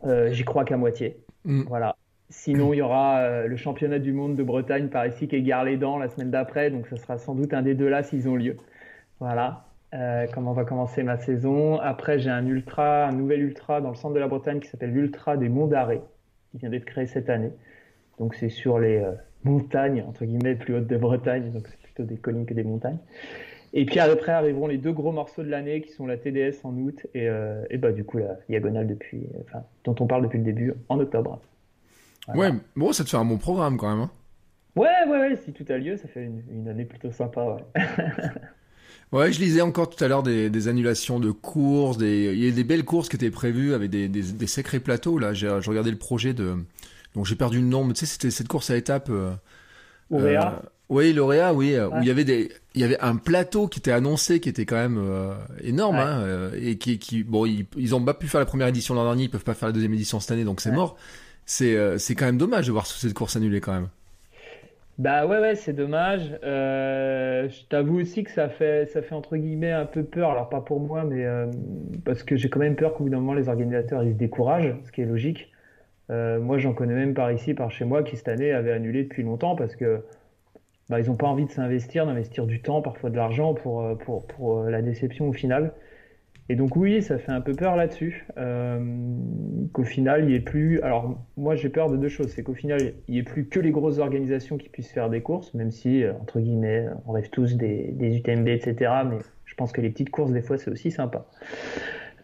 Euh, j'y crois qu'à moitié. Mm. Voilà. Sinon, il y aura euh, le championnat du monde de Bretagne par ici qui est les dents la semaine d'après, donc ce sera sans doute un des deux là s'ils ont lieu. Voilà. Euh, comment va commencer ma saison? Après, j'ai un ultra, un nouvel ultra dans le centre de la Bretagne qui s'appelle l'Ultra des Monts d'Arrée, qui vient d'être créé cette année. Donc, c'est sur les montagnes, entre guillemets, plus hautes de Bretagne, donc c'est plutôt des collines que des montagnes. Et puis après arriveront les deux gros morceaux de l'année qui sont la TDS en août et, euh, et bah, du coup la diagonale depuis, dont on parle depuis le début en octobre. Ouais, bon, ça te fait un bon programme quand même. Hein. Ouais, ouais, ouais, si tout a lieu, ça fait une, une année plutôt sympa, ouais. [laughs] Ouais, je lisais encore tout à l'heure des, des annulations de courses, des, il y a des belles courses qui étaient prévues avec des, des, des sacrés plateaux. Là, j'ai regardé le projet de, donc j'ai perdu le nom, mais tu sais, c'était cette course à étapes. Euh, euh, oui, l'Auréa, oui, euh, où il y avait des, il y avait un plateau qui était annoncé, qui était quand même euh, énorme, Ouais. hein, euh, et qui, qui, bon, ils, ils ont pas pu faire la première édition l'an dernier, ils peuvent pas faire la deuxième édition cette année, donc c'est Ouais. mort. C'est, c'est quand même dommage de voir cette course annulée quand même. Bah ouais, ouais, c'est dommage. Euh, je t'avoue aussi que ça fait, ça fait entre guillemets un peu peur. Alors pas pour moi, mais euh, parce que j'ai quand même peur qu'au bout d'un moment les organisateurs ils se découragent, ce qui est logique. Euh, moi, j'en connais même par ici, par chez moi, qui cette année avaient annulé depuis longtemps parce que bah, ils n'ont pas envie de s'investir, d'investir du temps, parfois de l'argent pour, euh, pour, pour euh, la déception au final. Et donc oui, ça fait un peu peur là-dessus. Euh, qu'au final, il n'y ait plus... Alors moi, j'ai peur de deux choses. C'est qu'au final, il n'y ait plus que les grosses organisations qui puissent faire des courses, même si, entre guillemets, on rêve tous des, des UTMB, etc. Mais je pense que les petites courses, des fois, c'est aussi sympa.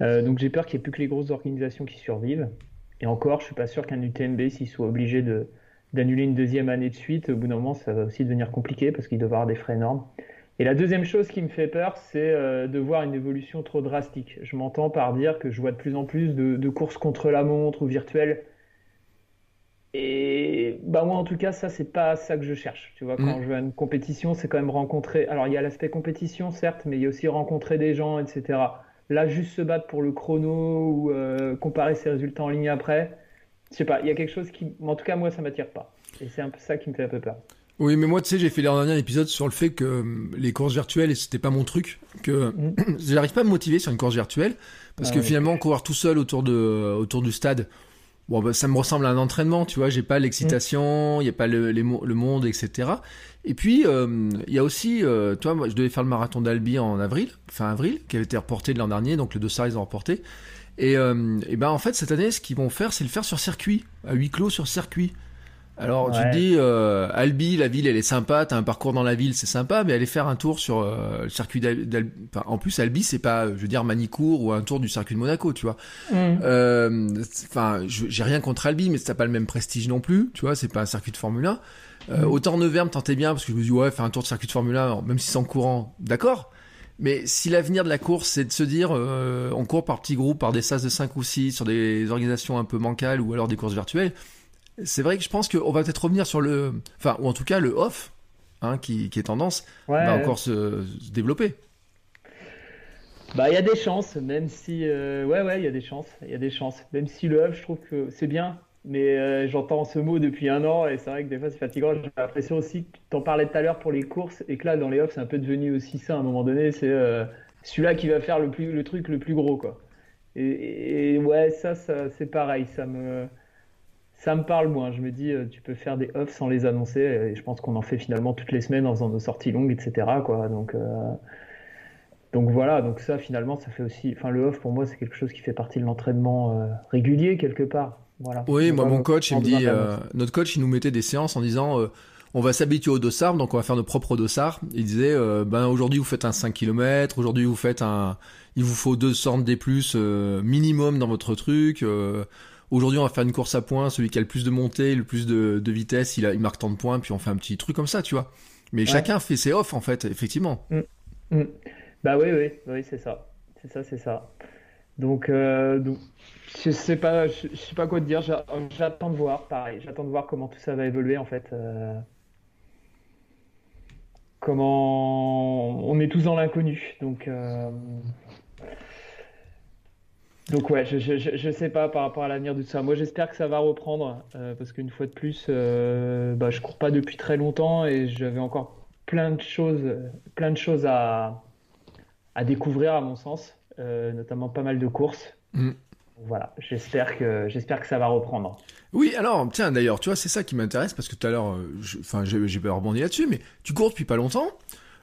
Donc j'ai peur qu'il n'y ait plus que les grosses organisations qui survivent. Et encore, je suis pas sûr qu'un UTMB, s'il soit obligé de d'annuler une deuxième année de suite, au bout d'un moment, ça va aussi devenir compliqué parce qu'il doit avoir des frais énormes. Et la deuxième chose qui me fait peur, c'est euh, de voir une évolution trop drastique. Je m'entends par dire que je vois de plus en plus de, de courses contre la montre ou virtuelles. Et bah moi, en tout cas, ça, c'est pas ça que je cherche. Tu vois, quand Mm. je vais à une compétition, c'est quand même rencontrer. Alors, il y a l'aspect compétition, certes, mais il y a aussi rencontrer des gens, etc. Là, juste se battre pour le chrono ou euh, comparer ses résultats en ligne après, je sais pas, il y a quelque chose qui, en tout cas, moi, ça m'attire pas. Et c'est un peu ça qui me fait un peu peur. Oui, mais moi, tu sais, j'ai fait l'an dernier épisode sur le fait que euh, les courses virtuelles, et c'était pas mon truc, que Mm. [clears throat] j'arrive pas à me motiver sur une course virtuelle, parce Ah que finalement, courir tout seul autour de, autour du stade, bon, bah, ça me ressemble à un entraînement, tu vois, j'ai pas l'excitation, il y a pas le, les le monde, etc. Et puis, euh, il y a aussi, euh, toi, moi, je devais faire le marathon d'Albi en avril, fin avril, qui avait été reporté de l'an dernier, donc le dossard, ils ont reporté. Et, euh, et ben, en fait, cette année, ce qu'ils vont faire, c'est le faire sur circuit, à huis clos sur circuit. Alors tu Ouais. te dis, euh, Albi, la ville, elle est sympa, t'as un parcours dans la ville, c'est sympa, mais aller faire un tour sur euh, le circuit d'Al- d'Al- enfin, en plus, Albi, c'est pas, je veux dire, Manicourt ou un tour du circuit de Monaco, tu vois. Euh, c'est- Enfin, j'ai rien contre Albi, mais ça pas le même prestige non plus, tu vois, c'est pas un circuit de Formule 1. Euh, Autant Nevers me tentait bien, parce que je me dis, ouais, faire un tour de circuit de Formule 1, même si c'est en courant, d'accord. Mais si l'avenir de la course, c'est de se dire, euh, on court par petits groupes, par des sas de 5 ou 6, sur des organisations un peu bancales ou alors des courses virtuelles, c'est vrai que je pense qu'on va peut-être revenir sur le, enfin, ou en tout cas le off, hein, qui, qui est tendance, Ouais, va encore se, se développer. Bah, il y a des chances, même si, euh, ouais, ouais, il y a des chances, il y a des chances. Même si le hub, je trouve que c'est bien, mais euh, j'entends ce mot depuis un an et c'est vrai que des fois c'est fatigant. J'ai l'impression aussi que t'en parlais tout à l'heure pour les courses et que là, dans les offs, c'est un peu devenu aussi ça à un moment donné. C'est euh, celui-là qui va faire le plus, le truc le plus gros, quoi. Et, ouais, ça, c'est pareil, ça me, ça me parle moins. Je me dis, euh, tu peux faire des offs sans les annoncer et je pense qu'on en fait finalement toutes les semaines en faisant nos sorties longues, etc.. Donc, voilà, donc ça finalement, ça fait aussi. Enfin, le off pour moi, c'est quelque chose qui fait partie de l'entraînement régulier quelque part. Voilà. Oui, moi, mon coach, il me dit, euh, notre coach, il nous mettait des séances en disant, euh, on va s'habituer au dossard, donc on va faire nos propres dossards. Il disait, euh, ben aujourd'hui vous faites un 5 km, aujourd'hui vous faites un, il vous faut deux sortes des plus minimum dans votre truc. aujourd'hui on va faire une course à points, celui qui a le plus de montée, le plus de, de vitesse, il, a, il marque tant de points, puis on fait un petit truc comme ça, tu vois. Mais chacun fait ses off en fait, effectivement. Mm. Bah oui, oui, oui, c'est ça. C'est ça, c'est ça. Donc, euh, je sais pas, je, sais pas quoi te dire. J'a- J'attends de voir, pareil. J'attends de voir comment tout ça va évoluer en fait. euh, comment on est tous dans l'inconnu. Donc, euh, ouais, je, je sais pas par rapport à l'avenir de tout ça. Moi, j'espère que ça va reprendre euh, parce qu'une fois de plus, bah, je cours pas depuis très longtemps et j'avais encore plein de choses, plein de choses à découvrir à mon sens, notamment pas mal de courses. Mm. Voilà, j'espère que j'espère que ça va reprendre. Oui, alors, tiens, d'ailleurs, tu vois, c'est ça qui m'intéresse, parce que tout à l'heure, euh, enfin, j'ai pas rebondi là-dessus, mais tu cours depuis pas longtemps.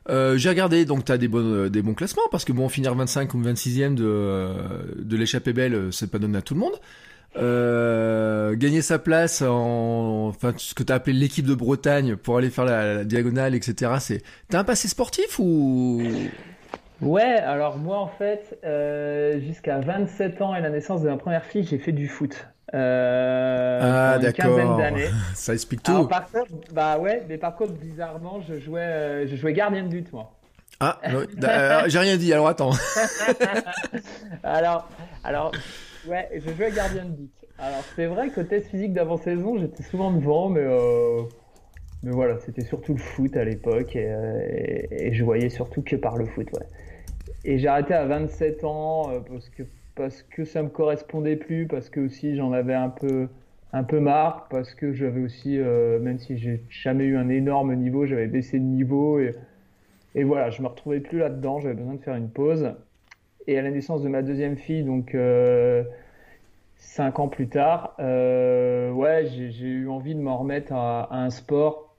Euh, j'ai regardé, donc t'as des, bonnes, euh, des bons classements, parce que bon, finir 25 ou 26e de, euh, de l'échappée belle, euh, c'est pas donné à tout le monde. Euh, gagner sa place en, enfin, ce que t'as appelé l'équipe de Bretagne pour aller faire la, la diagonale, etc. C'est, t'as un passé sportif ou? Ouais, alors moi en fait, euh, jusqu'à 27 ans et la naissance de ma première fille, j'ai fait du foot. Euh, ah, d'accord. [laughs] Ça explique tout. Alors, par contre, bah ouais, mais par contre, bizarrement, je jouais, euh, je jouais gardien de but, moi. Ah, non, euh, j'ai rien dit, alors attends. [laughs] Alors, alors, ouais, je jouais gardien de but. Alors, c'est vrai que test physique d'avant-saison, j'étais souvent devant, mais, euh, mais voilà, c'était surtout le foot à l'époque et, euh, et- et je voyais surtout que par le foot, ouais. Et j'ai arrêté à 27 ans euh, parce que, parce que ça me correspondait plus, parce que aussi j'en avais un peu, un peu marre, parce que j'avais aussi, euh, même si j'ai jamais eu un énorme niveau, j'avais baissé de niveau et, et voilà, je me retrouvais plus là-dedans, j'avais besoin de faire une pause. Et à la naissance de ma deuxième fille, donc euh, ans plus tard, euh, ouais, j'ai j'ai eu envie de m'en remettre à, à un sport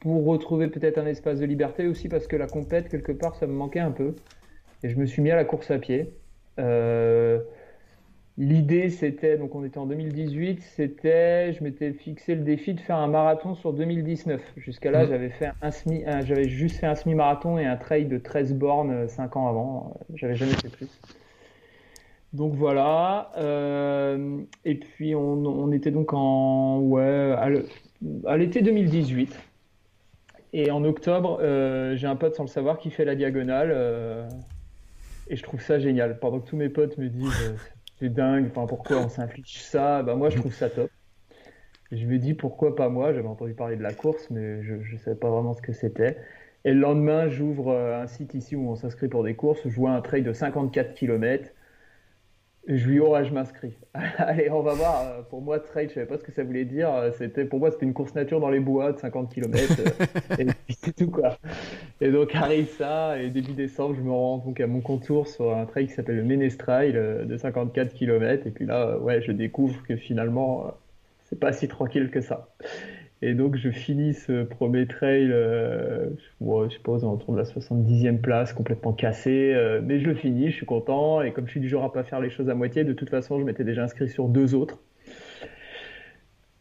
pour retrouver peut-être un espace de liberté aussi parce que la compète quelque part ça me manquait un peu. Et je me suis mis à la course à pied. Euh, L'idée c'était, donc on était en 2018, c'était, je m'étais fixé le défi de faire un marathon sur 2019. Jusqu'à là, Mhm. j'avais fait un semi, un- j'avais juste fait un semi-marathon et un trail de 13 bornes 5 ans avant. J'avais jamais fait plus. Donc voilà. euh, et puis on, on était donc en ouais à l'été 2018. Et en octobre, euh, j'ai un pote sans le savoir qui fait la diagonale. euh, et je trouve ça génial. Pendant que tous mes potes me disent euh, [laughs] c'est dingue, enfin pourquoi on s'inflige ça, bah moi je trouve ça top. Je me dis pourquoi pas moi? J'avais entendu parler de la course, mais je ne savais pas vraiment ce que c'était. Et le lendemain, j'ouvre euh, un site ici où on s'inscrit pour des courses. Je vois un trail de 54 km. Je lui oh, je m'inscris. [laughs] Allez, on va voir. Euh, Pour moi, trail, je savais pas ce que ça voulait dire. Euh, C'était, pour moi, c'était une course nature dans les bois de 50 km. [laughs] et puis c'est tout, quoi. Et donc, arrive ça. Et début décembre, je me rends donc à mon contour sur un trail qui s'appelle le Ménestrail euh, de 54 km. Et puis là, euh, ouais, je découvre que finalement, euh, c'est pas si tranquille que ça. Et donc, je finis ce premier trail, euh, je suppose, autour de la 70e place, complètement cassé. euh, mais je le finis, je suis content. Et comme je suis du genre à pas faire les choses à moitié, de toute façon, je m'étais déjà inscrit sur deux autres.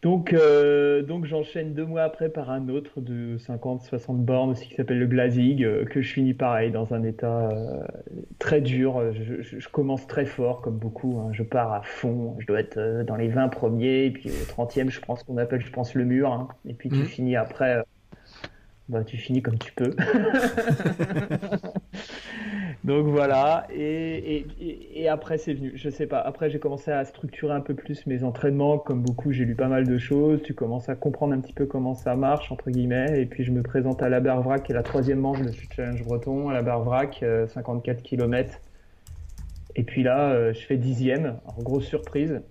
Donc, euh, donc j'enchaîne deux mois après par un autre de 50-60 bornes aussi qui s'appelle le Glazig, euh, que je finis pareil dans un état euh, très dur. Je, je- je commence très fort comme beaucoup, hein. je pars à fond, je dois être euh, dans les 20 premiers, et puis au 30e je prends ce qu'on appelle, je pense, le mur, hein. et puis tu Mhm. finis après, euh, bah, tu finis comme tu peux. [laughs] Donc voilà, et, après c'est venu, je sais pas, après j'ai commencé à structurer un peu plus mes entraînements, comme beaucoup j'ai lu pas mal de choses, tu commences à comprendre un petit peu comment ça marche, entre guillemets, et puis je me présente à la Bervrac, qui est la troisième manche de ce challenge breton, à la Bervrac, euh, 54 km, et puis là euh, je fais dixième, en grosse surprise,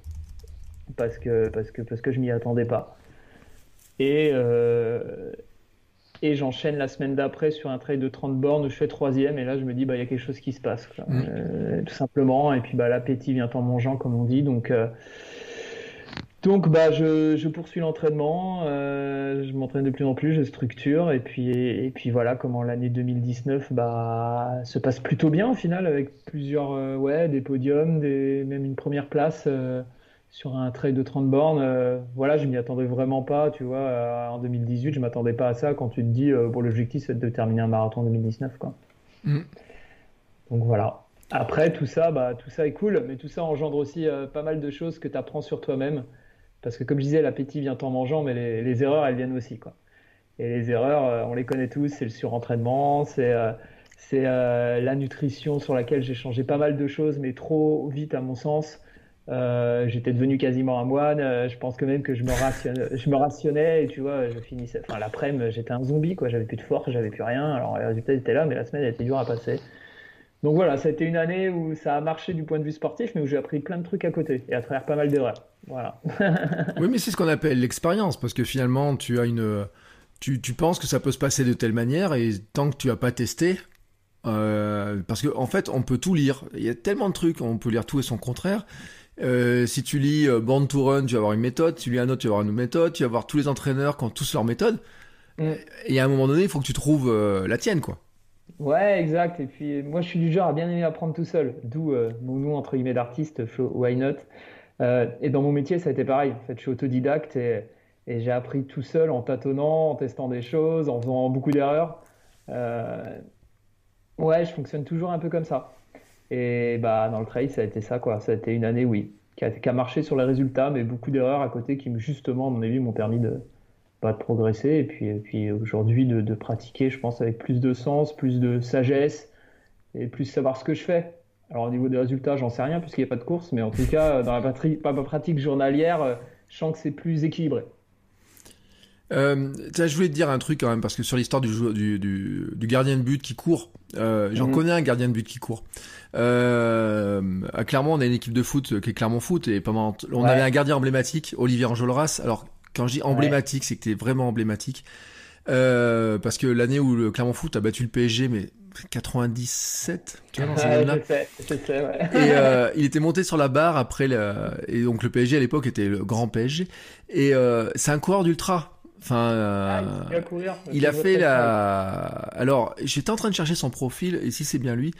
parce que, parce que, parce que je m'y attendais pas. Et, euh, et j'enchaîne la semaine d'après sur un trail de 30 bornes où je fais troisième. Et là je me dis bah il y a quelque chose qui se passe quoi. Mm. Euh, tout simplement. Et puis bah l'appétit vient en mangeant comme on dit. Donc euh, donc bah je, je poursuis l'entraînement. Euh, je m'entraîne de plus en plus. Je structure. Et puis et, puis voilà comment l'année 2019 bah se passe plutôt bien au final avec plusieurs ouais des podiums des même une première place sur un trail de 30 bornes, euh, voilà, je m'y attendais vraiment pas, tu vois. euh, en 2018, je m'attendais pas à ça quand tu te dis, euh, bon, l'objectif c'est de terminer un marathon en 2019, quoi. Mm. Donc voilà. Après, tout ça, bah, tout ça est cool, mais tout ça engendre aussi euh, pas mal de choses que tu apprends sur toi-même. Parce que comme je disais, l'appétit vient en mangeant, mais les, les erreurs, elles viennent aussi, quoi. Et les erreurs, on les connaît tous, c'est le surentraînement, c'est c'est la nutrition sur laquelle j'ai changé pas mal de choses, mais trop vite à mon sens. Euh, j'étais devenu quasiment un moine. euh, je pense que même que je me rationnais, je me rationnais et tu vois, je finissais. Enfin, l'après-midi, j'étais un zombie, quoi. J'avais plus de force, j'avais plus rien. Alors, les résultats étaient là, mais la semaine elle était dure à passer. Donc voilà, ça a été une année où ça a marché du point de vue sportif, mais où j'ai appris plein de trucs à côté et à travers pas mal d'erreurs. Voilà. [laughs] Oui, mais c'est ce qu'on appelle l'expérience, parce que finalement, tu as une, tu, tu penses que ça peut se passer de telle manière, et tant que tu as pas testé, euh, parce que en fait, on peut tout lire. Il y a tellement de trucs, on peut lire tout et son contraire. Euh, si tu lis euh, Born to Run, tu vas avoir une méthode. Si tu lis un autre, tu vas avoir une autre méthode. Tu vas voir tous les entraîneurs qui ont tous leur méthode. Mm. Et à un moment donné, il faut que tu trouves euh, la tienne, quoi. Ouais, exact. Et puis moi, je suis du genre à bien aimer apprendre tout seul, d'où euh, mon nom entre guillemets d'artiste, Flo- Why Not? Et dans mon métier, ça a été pareil. En fait, je suis autodidacte et, et j'ai appris tout seul en tâtonnant, en testant des choses, en faisant beaucoup d'erreurs. Ouais, je fonctionne toujours un peu comme ça. Et bah dans le trail, ça a été ça quoi. Ça a été une année, oui. qui a, marché sur les résultats, mais beaucoup d'erreurs à côté qui, justement, à mon avis, m'ont permis de, de progresser et puis, et aujourd'hui de, pratiquer, je pense, avec plus de sens, plus de sagesse et plus savoir ce que je fais. Alors au niveau des résultats, j'en sais rien puisqu'il n'y a pas de course, mais en tout cas, dans la pratique, pratique journalière, je sens que c'est plus équilibré. Euh, je voulais te dire un truc quand même parce que sur l'histoire du, du, du, du, gardien de but qui court, euh, j'en mmh. connais un gardien de but qui court. Euh, clairement, on a une équipe de foot qui est Clermont Foot et pendant, on ouais. avait un gardien emblématique, Olivier Enjolras. Alors quand je dis emblématique, ouais. c'est que t'es vraiment emblématique. Euh, parce que l'année où le Clermont Foot a battu le PSG, mais 97, tu vois, dans ouais, je sais, ouais. Et euh, il était monté sur la barre après, le, et donc le PSG à l'époque était le grand PSG. Et euh, c'est un coureur d'ultra. Enfin, euh, ah, courir, il a fait la. Alors, j'étais en train de chercher son profil et si c'est bien lui,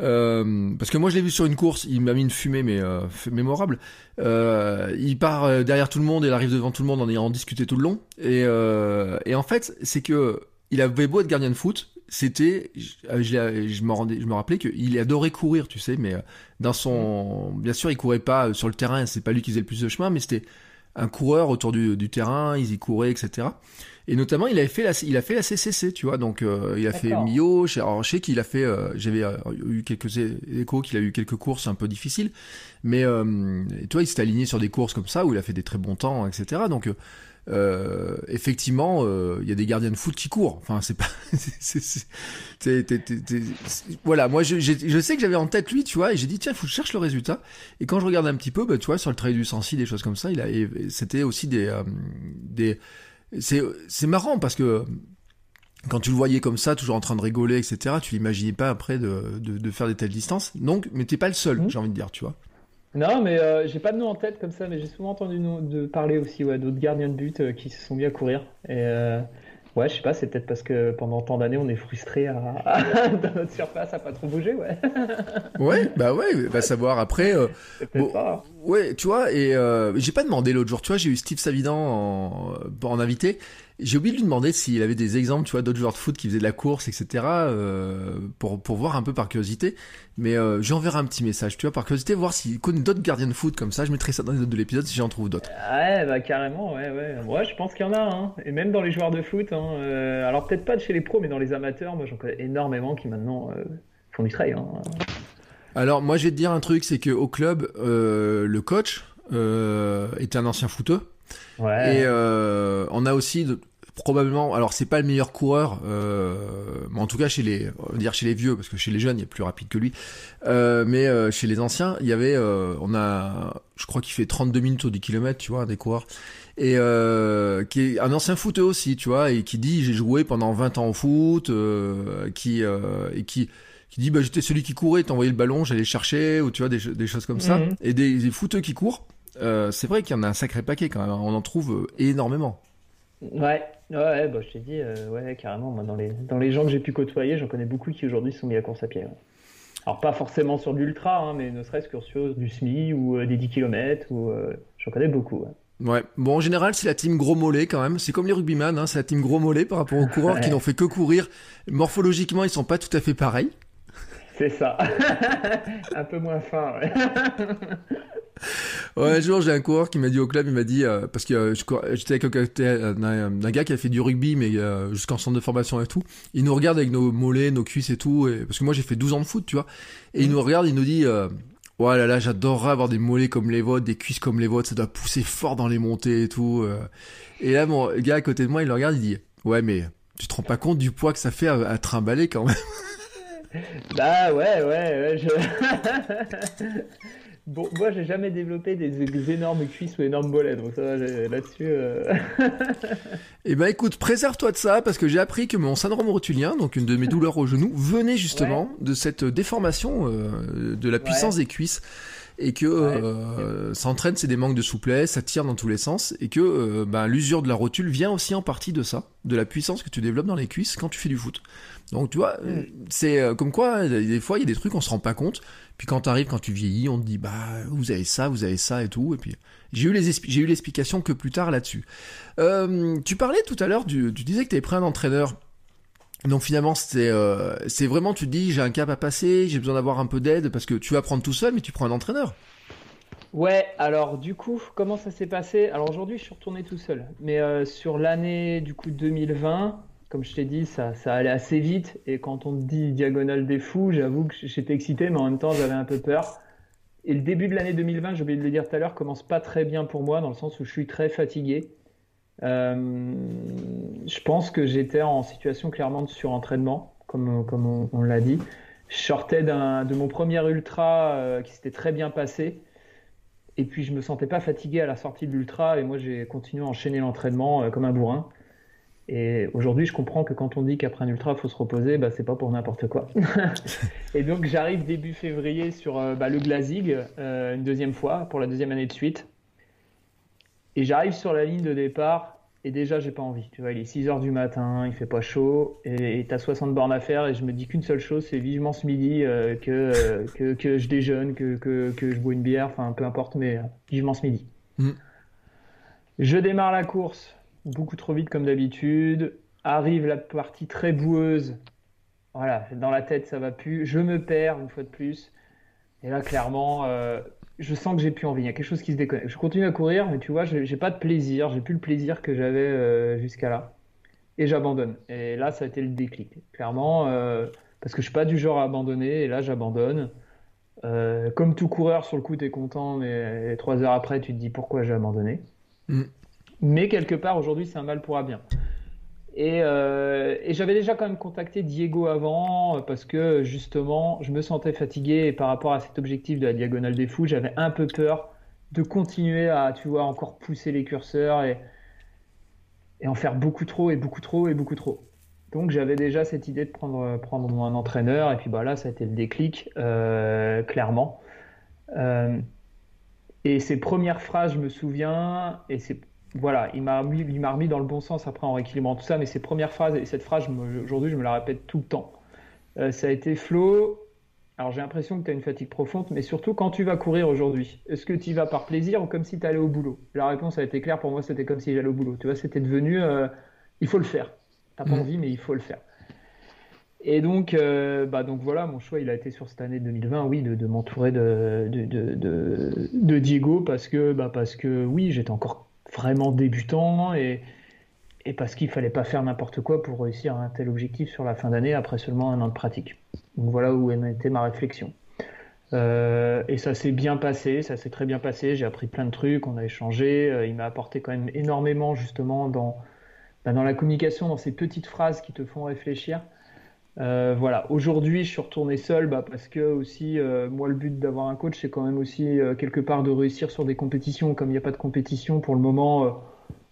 euh, parce que moi je l'ai vu sur une course, il m'a mis une fumée mais euh, mémorable. Euh, il part derrière tout le monde et il arrive devant tout le monde en ayant discuté tout le long. Et, et en fait, c'est que il avait beau être gardien de foot, c'était, je, je, me rendais, je me rappelais qu'il adorait courir, tu sais, mais dans son, bien sûr, il courait pas sur le terrain, c'est pas lui qui faisait le plus de chemin, mais c'était un coureur autour du, du terrain, ils y couraient, etc. Et notamment, il avait fait la, il a fait la CCC, tu vois. Donc, euh, il a fait Mio. Alors, je sais qu'il a fait. Euh, J'avais euh, eu quelques échos qu'il a eu quelques courses un peu difficiles, mais euh, toi, il s'est aligné sur des courses comme ça où il a fait des très bons temps, etc. Donc, euh, effectivement, il y a des gardiens de foot qui courent. Enfin, c'est pas. [laughs] voilà, moi, je, je sais que j'avais en tête lui, tu vois, et j'ai dit tiens, faut que je cherche le résultat. Et quand je regarde un petit peu, bah, tu vois, sur le trail du Sensi, des choses comme ça, il a, c'était aussi des, des c'est c'est marrant parce que quand tu le voyais comme ça, toujours en train de rigoler, etc., tu l'imaginais pas après de, de, de, faire des telles distances. Donc, mais t'es pas le seul, mmh. j'ai envie de dire, tu vois. Non, mais euh, j'ai pas de nom en tête comme ça, mais j'ai souvent entendu de parler aussi ouais, d'autres gardiens de but euh, qui se sont mis à courir. Et euh, ouais, je sais pas, c'est peut-être parce que pendant tant d'années, on est frustré à, à, [laughs] dans notre surface à pas trop bouger, ouais. [laughs] ouais, bah ouais, va savoir après. Euh, bon, pas. Ouais, tu vois, et j'ai pas demandé l'autre jour, tu vois, j'ai eu Steve Savidan en, en invité. J'ai oublié de lui demander s'il avait des exemples, tu vois, d'autres joueurs de foot qui faisaient de la course, etc., euh, pour, pour voir un peu par curiosité. Mais euh, j'enverrai un petit message, tu vois, par curiosité, voir s'il connaît d'autres gardiens de foot comme ça. Je mettrai ça dans les notes de l'épisode si j'en trouve d'autres. Ouais, bah carrément, ouais, ouais. Ouais, je pense qu'il y en a, hein. Et même dans les joueurs de foot, hein. Euh, alors peut-être pas chez les pros, mais dans les amateurs, moi j'en connais énormément qui maintenant font du trail. Hein. Alors moi je vais te dire un truc, c'est que au club, le coach était un ancien footeux. Ouais. Et euh, on a aussi de, probablement, alors c'est pas le meilleur coureur, euh, mais en tout cas chez les, on va dire chez les vieux, parce que chez les jeunes il est plus rapide que lui, euh, mais euh, chez les anciens, il y avait, on a, je crois qu'il fait 32 minutes au 10 km, tu vois, des coureurs, et qui est un ancien footeux aussi, tu vois, et qui dit j'ai joué pendant 20 ans au foot, qui et qui qui dit bah j'étais celui qui courait, t'envoyais le ballon, j'allais chercher, ou tu vois des, des choses comme ça, Mhm. et des, des footeux qui courent. Euh, c'est vrai qu'il y en a un sacré paquet quand même, on en trouve énormément. Ouais, ouais, bah, je t'ai dit, euh, ouais, carrément. Moi, dans les, dans les gens que j'ai pu côtoyer, j'en connais beaucoup qui aujourd'hui sont mis à course à pied. Ouais. Alors, pas forcément sur de l'ultra, hein, mais ne serait-ce que sur du semi ou euh, des 10 km, ou euh, j'en connais beaucoup. Ouais. Ouais, bon en général c'est la team gros mollet quand même, c'est comme les rugbyman, hein, c'est la team gros mollet par rapport aux coureurs Ouais. qui n'ont fait que courir. Morphologiquement ils sont pas tout à fait pareils. C'est ça. [laughs] un peu moins fin, ouais. [laughs] [laughs] Ouais, un jour j'ai un coureur qui m'a dit au club, il m'a dit euh, parce que euh, j'étais avec un, un gars qui a fait du rugby mais euh, jusqu'en centre de formation et tout. Il nous regarde avec nos mollets, nos cuisses et tout, et, parce que moi j'ai fait 12 ans de foot, tu vois. Et il nous regarde, il nous dit euh, ouais là là j'adorerais avoir des mollets comme les vôtres, des cuisses comme les vôtres, ça doit pousser fort dans les montées et tout. euh. Et là mon gars à côté de moi il le regarde, il dit ouais mais tu te rends pas compte du poids que ça fait à, à trimballer quand même. [laughs] Bah ouais, ouais, ouais. Je... [laughs] bon, moi, j'ai jamais développé des, des énormes cuisses ou énormes bolets, donc ça, là-dessus. euh, [laughs] Eh ben écoute, préserve-toi de ça parce que j'ai appris que mon syndrome rotulien, donc une de mes douleurs au genou, venait justement de cette déformation euh, de la puissance des cuisses et que euh, ça entraîne c'est des manques de souplesse, ça tire dans tous les sens et que euh, ben, l'usure de la rotule vient aussi en partie de ça, de la puissance que tu développes dans les cuisses quand tu fais du foot. Donc tu vois, euh, c'est euh, comme quoi des fois il y a des trucs on se rend pas compte, puis quand t'arrives quand tu vieillis, on te dit bah vous avez ça, vous avez ça et tout et puis j'ai eu les j'ai eu l'explication que plus tard là-dessus. Euh, tu parlais tout à l'heure, du, tu disais que tu avais pris un entraîneur. Donc finalement, c'est euh, c'est vraiment, tu te dis, j'ai un cap à passer, j'ai besoin d'avoir un peu d'aide parce que tu vas prendre tout seul, mais tu prends un entraîneur. Ouais, alors du coup, comment ça s'est passé? Alors aujourd'hui, je suis retourné tout seul. Mais euh, sur l'année du coup 2020, comme je t'ai dit, ça, allait assez vite. Et quand on dit diagonale des fous, j'avoue que j'étais excité, mais en même temps, j'avais un peu peur. Et le début de l'année 2020, j'ai oublié de le dire tout à l'heure, commence pas très bien pour moi, dans le sens où je suis très fatigué. Euh, je pense que j'étais en situation clairement de surentraînement, comme, on l'a dit. Je sortais de mon premier ultra euh, qui s'était très bien passé. Et puis je me sentais pas fatigué à la sortie de l'ultra et moi j'ai continué à enchaîner l'entraînement euh, comme un bourrin. Et aujourd'hui je comprends que quand on dit qu'après un ultra il faut se reposer, bah, c'est pas pour n'importe quoi. [laughs] et donc j'arrive début février sur euh, bah, le Glazig euh, une deuxième fois pour la deuxième année de suite. Et j'arrive sur la ligne de départ et déjà, j'ai pas envie. Tu vois, il est 6 h du matin, il fait pas chaud, et tu as 60 bornes à faire, et je me dis qu'une seule chose, c'est vivement ce midi euh, que, que, que, je déjeune, que, que, que, je bois une bière, enfin peu importe, mais vivement ce midi. Mm. Je démarre la course beaucoup trop vite comme d'habitude. Arrive la partie très boueuse. Voilà, dans la tête, ça va plus. Je me perds une fois de plus. Et là, clairement, euh, je sens que j'ai plus envie. Il y a quelque chose qui se déconnecte. Je continue à courir, mais tu vois, j'ai pas de plaisir. J'ai plus le plaisir que j'avais euh, jusqu'à là. Et j'abandonne. Et là, ça a été le déclic. Clairement, euh, parce que je suis pas du genre à abandonner. Et là, j'abandonne. Comme tout coureur, sur le coup, tu es content, mais trois heures après, tu te dis pourquoi j'ai abandonné. Mm. Mais quelque part, aujourd'hui, c'est un mal pour un bien. Euh, et, j'avais déjà quand même contacté Diego avant parce que justement, je me sentais fatigué par rapport à cet objectif de la diagonale des fous, j'avais un peu peur de continuer à, tu vois, encore pousser les curseurs et, en faire beaucoup trop et beaucoup trop et beaucoup trop. Donc j'avais déjà cette idée de prendre, prendre un entraîneur et puis bah là ça a été le déclic, euh, clairement. Euh, et ces premières phrases, je me souviens, et c'est voilà, il m'a remis, dans le bon sens après en rééquilibrant tout ça, mais ses premières phrases, et cette phrase, aujourd'hui, je me la répète tout le temps. Euh, ça a été Flo. Alors j'ai l'impression que tu as une fatigue profonde, mais surtout quand tu vas courir aujourd'hui, est-ce que tu y vas par plaisir ou comme si tu allais au boulot? La réponse a été claire pour moi, c'était comme si j'allais au boulot. Tu vois, c'était devenu, euh, il faut le faire. T'as pas mmh. envie, mais il faut le faire. Et donc, euh, bah donc voilà, mon choix, il a été sur cette année 2020, oui, de, m'entourer de de, de, Diego parce que, bah parce que oui, j'étais encore vraiment débutant et, parce qu'il fallait pas faire n'importe quoi pour réussir un tel objectif sur la fin d'année après seulement un an de pratique. Donc voilà où était ma réflexion. Euh, et ça s'est bien passé, ça s'est très bien passé. J'ai appris plein de trucs, on a échangé. Euh, il m'a apporté quand même énormément justement bah, dans la communication, dans ces petites phrases qui te font réfléchir. Euh, voilà, aujourd'hui je suis retourné seul bah, parce que aussi euh, moi le but d'avoir un coach c'est quand même aussi euh, quelque part de réussir sur des compétitions. Comme il n'y a pas de compétition pour le moment,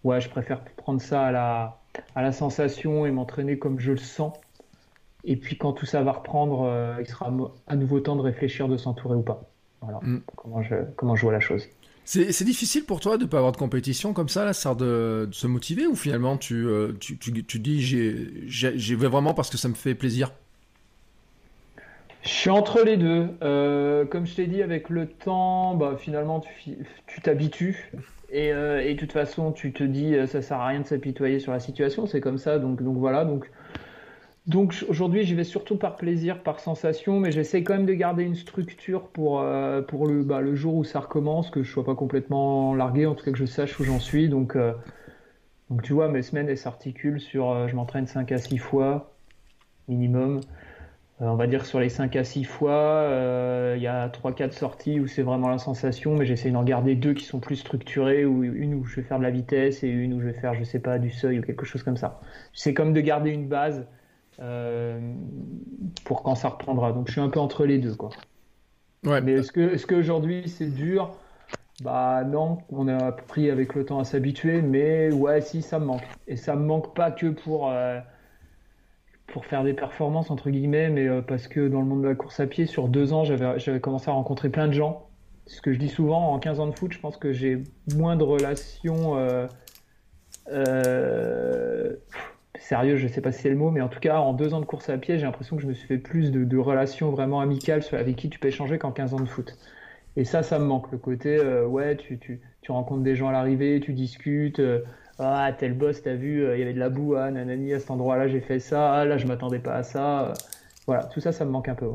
ouais je préfère prendre ça à la, à la sensation et m'entraîner comme je le sens. Et puis quand tout ça va reprendre, il sera à nouveau temps de réfléchir de s'entourer ou pas. Voilà mm. comment, je, comment je vois la chose. C'est difficile pour toi de ne pas avoir de compétition comme ça, là, ça de, de se motiver ou finalement tu, euh, tu, tu, tu dis j'y vais vraiment parce que ça me fait plaisir? Je suis entre les deux. Euh, comme je t'ai dit, avec le temps, bah, finalement tu t'habitues. Et, euh, et, de toute façon, tu te dis ça sert à rien de s'apitoyer sur la situation, c'est comme ça. Donc, donc voilà. Donc donc aujourd'hui, j'y vais surtout par plaisir, par sensation, mais j'essaie quand même de garder une structure pour, euh, pour le, bah, le jour où ça recommence, que je sois pas complètement largué, en tout cas que je sache où j'en suis. Donc, euh, donc tu vois, mes semaines, elles s'articulent sur, euh, je m'entraîne 5 à 6 fois minimum. on va dire sur les 5 à 6 fois, il y a 3-4 sorties où c'est vraiment la sensation, mais j'essaie d'en garder deux qui sont plus structurées, ou une où je vais faire de la vitesse et une où je vais faire, je sais pas, du seuil ou quelque chose comme ça. J'essaie comme de garder une base euh, pour quand ça reprendra. Donc je suis un peu entre les deux. Quoi. Ouais. Mais est-ce que est qu'aujourd'hui c'est dur? Bah non, on a appris avec le temps à s'habituer, mais ouais, si, ça me manque. Et ça me manque pas que pour, euh, pour faire des performances, entre guillemets, mais euh, parce que dans le monde de la course à pied, sur deux ans, j'avais commencé à rencontrer plein de gens. Ce que je dis souvent, en 15 ans de foot, je pense que j'ai moins de relations. Sérieux, je sais pas si c'est le mot, mais en tout cas, en deux ans de course à pied, j'ai l'impression que je me suis fait plus de, relations vraiment amicales avec qui tu peux échanger qu'en 15 ans de foot. Et ça, ça me manque. Le côté, euh, ouais, tu, tu, tu, rencontres des gens à l'arrivée, tu discutes. Euh, ah, tel boss, t'as vu, euh, il y avait de la boue, ah, nanani, à cet endroit-là, j'ai fait ça. Ah, là, je m'attendais pas à ça. voilà, tout ça, ça me manque un peu.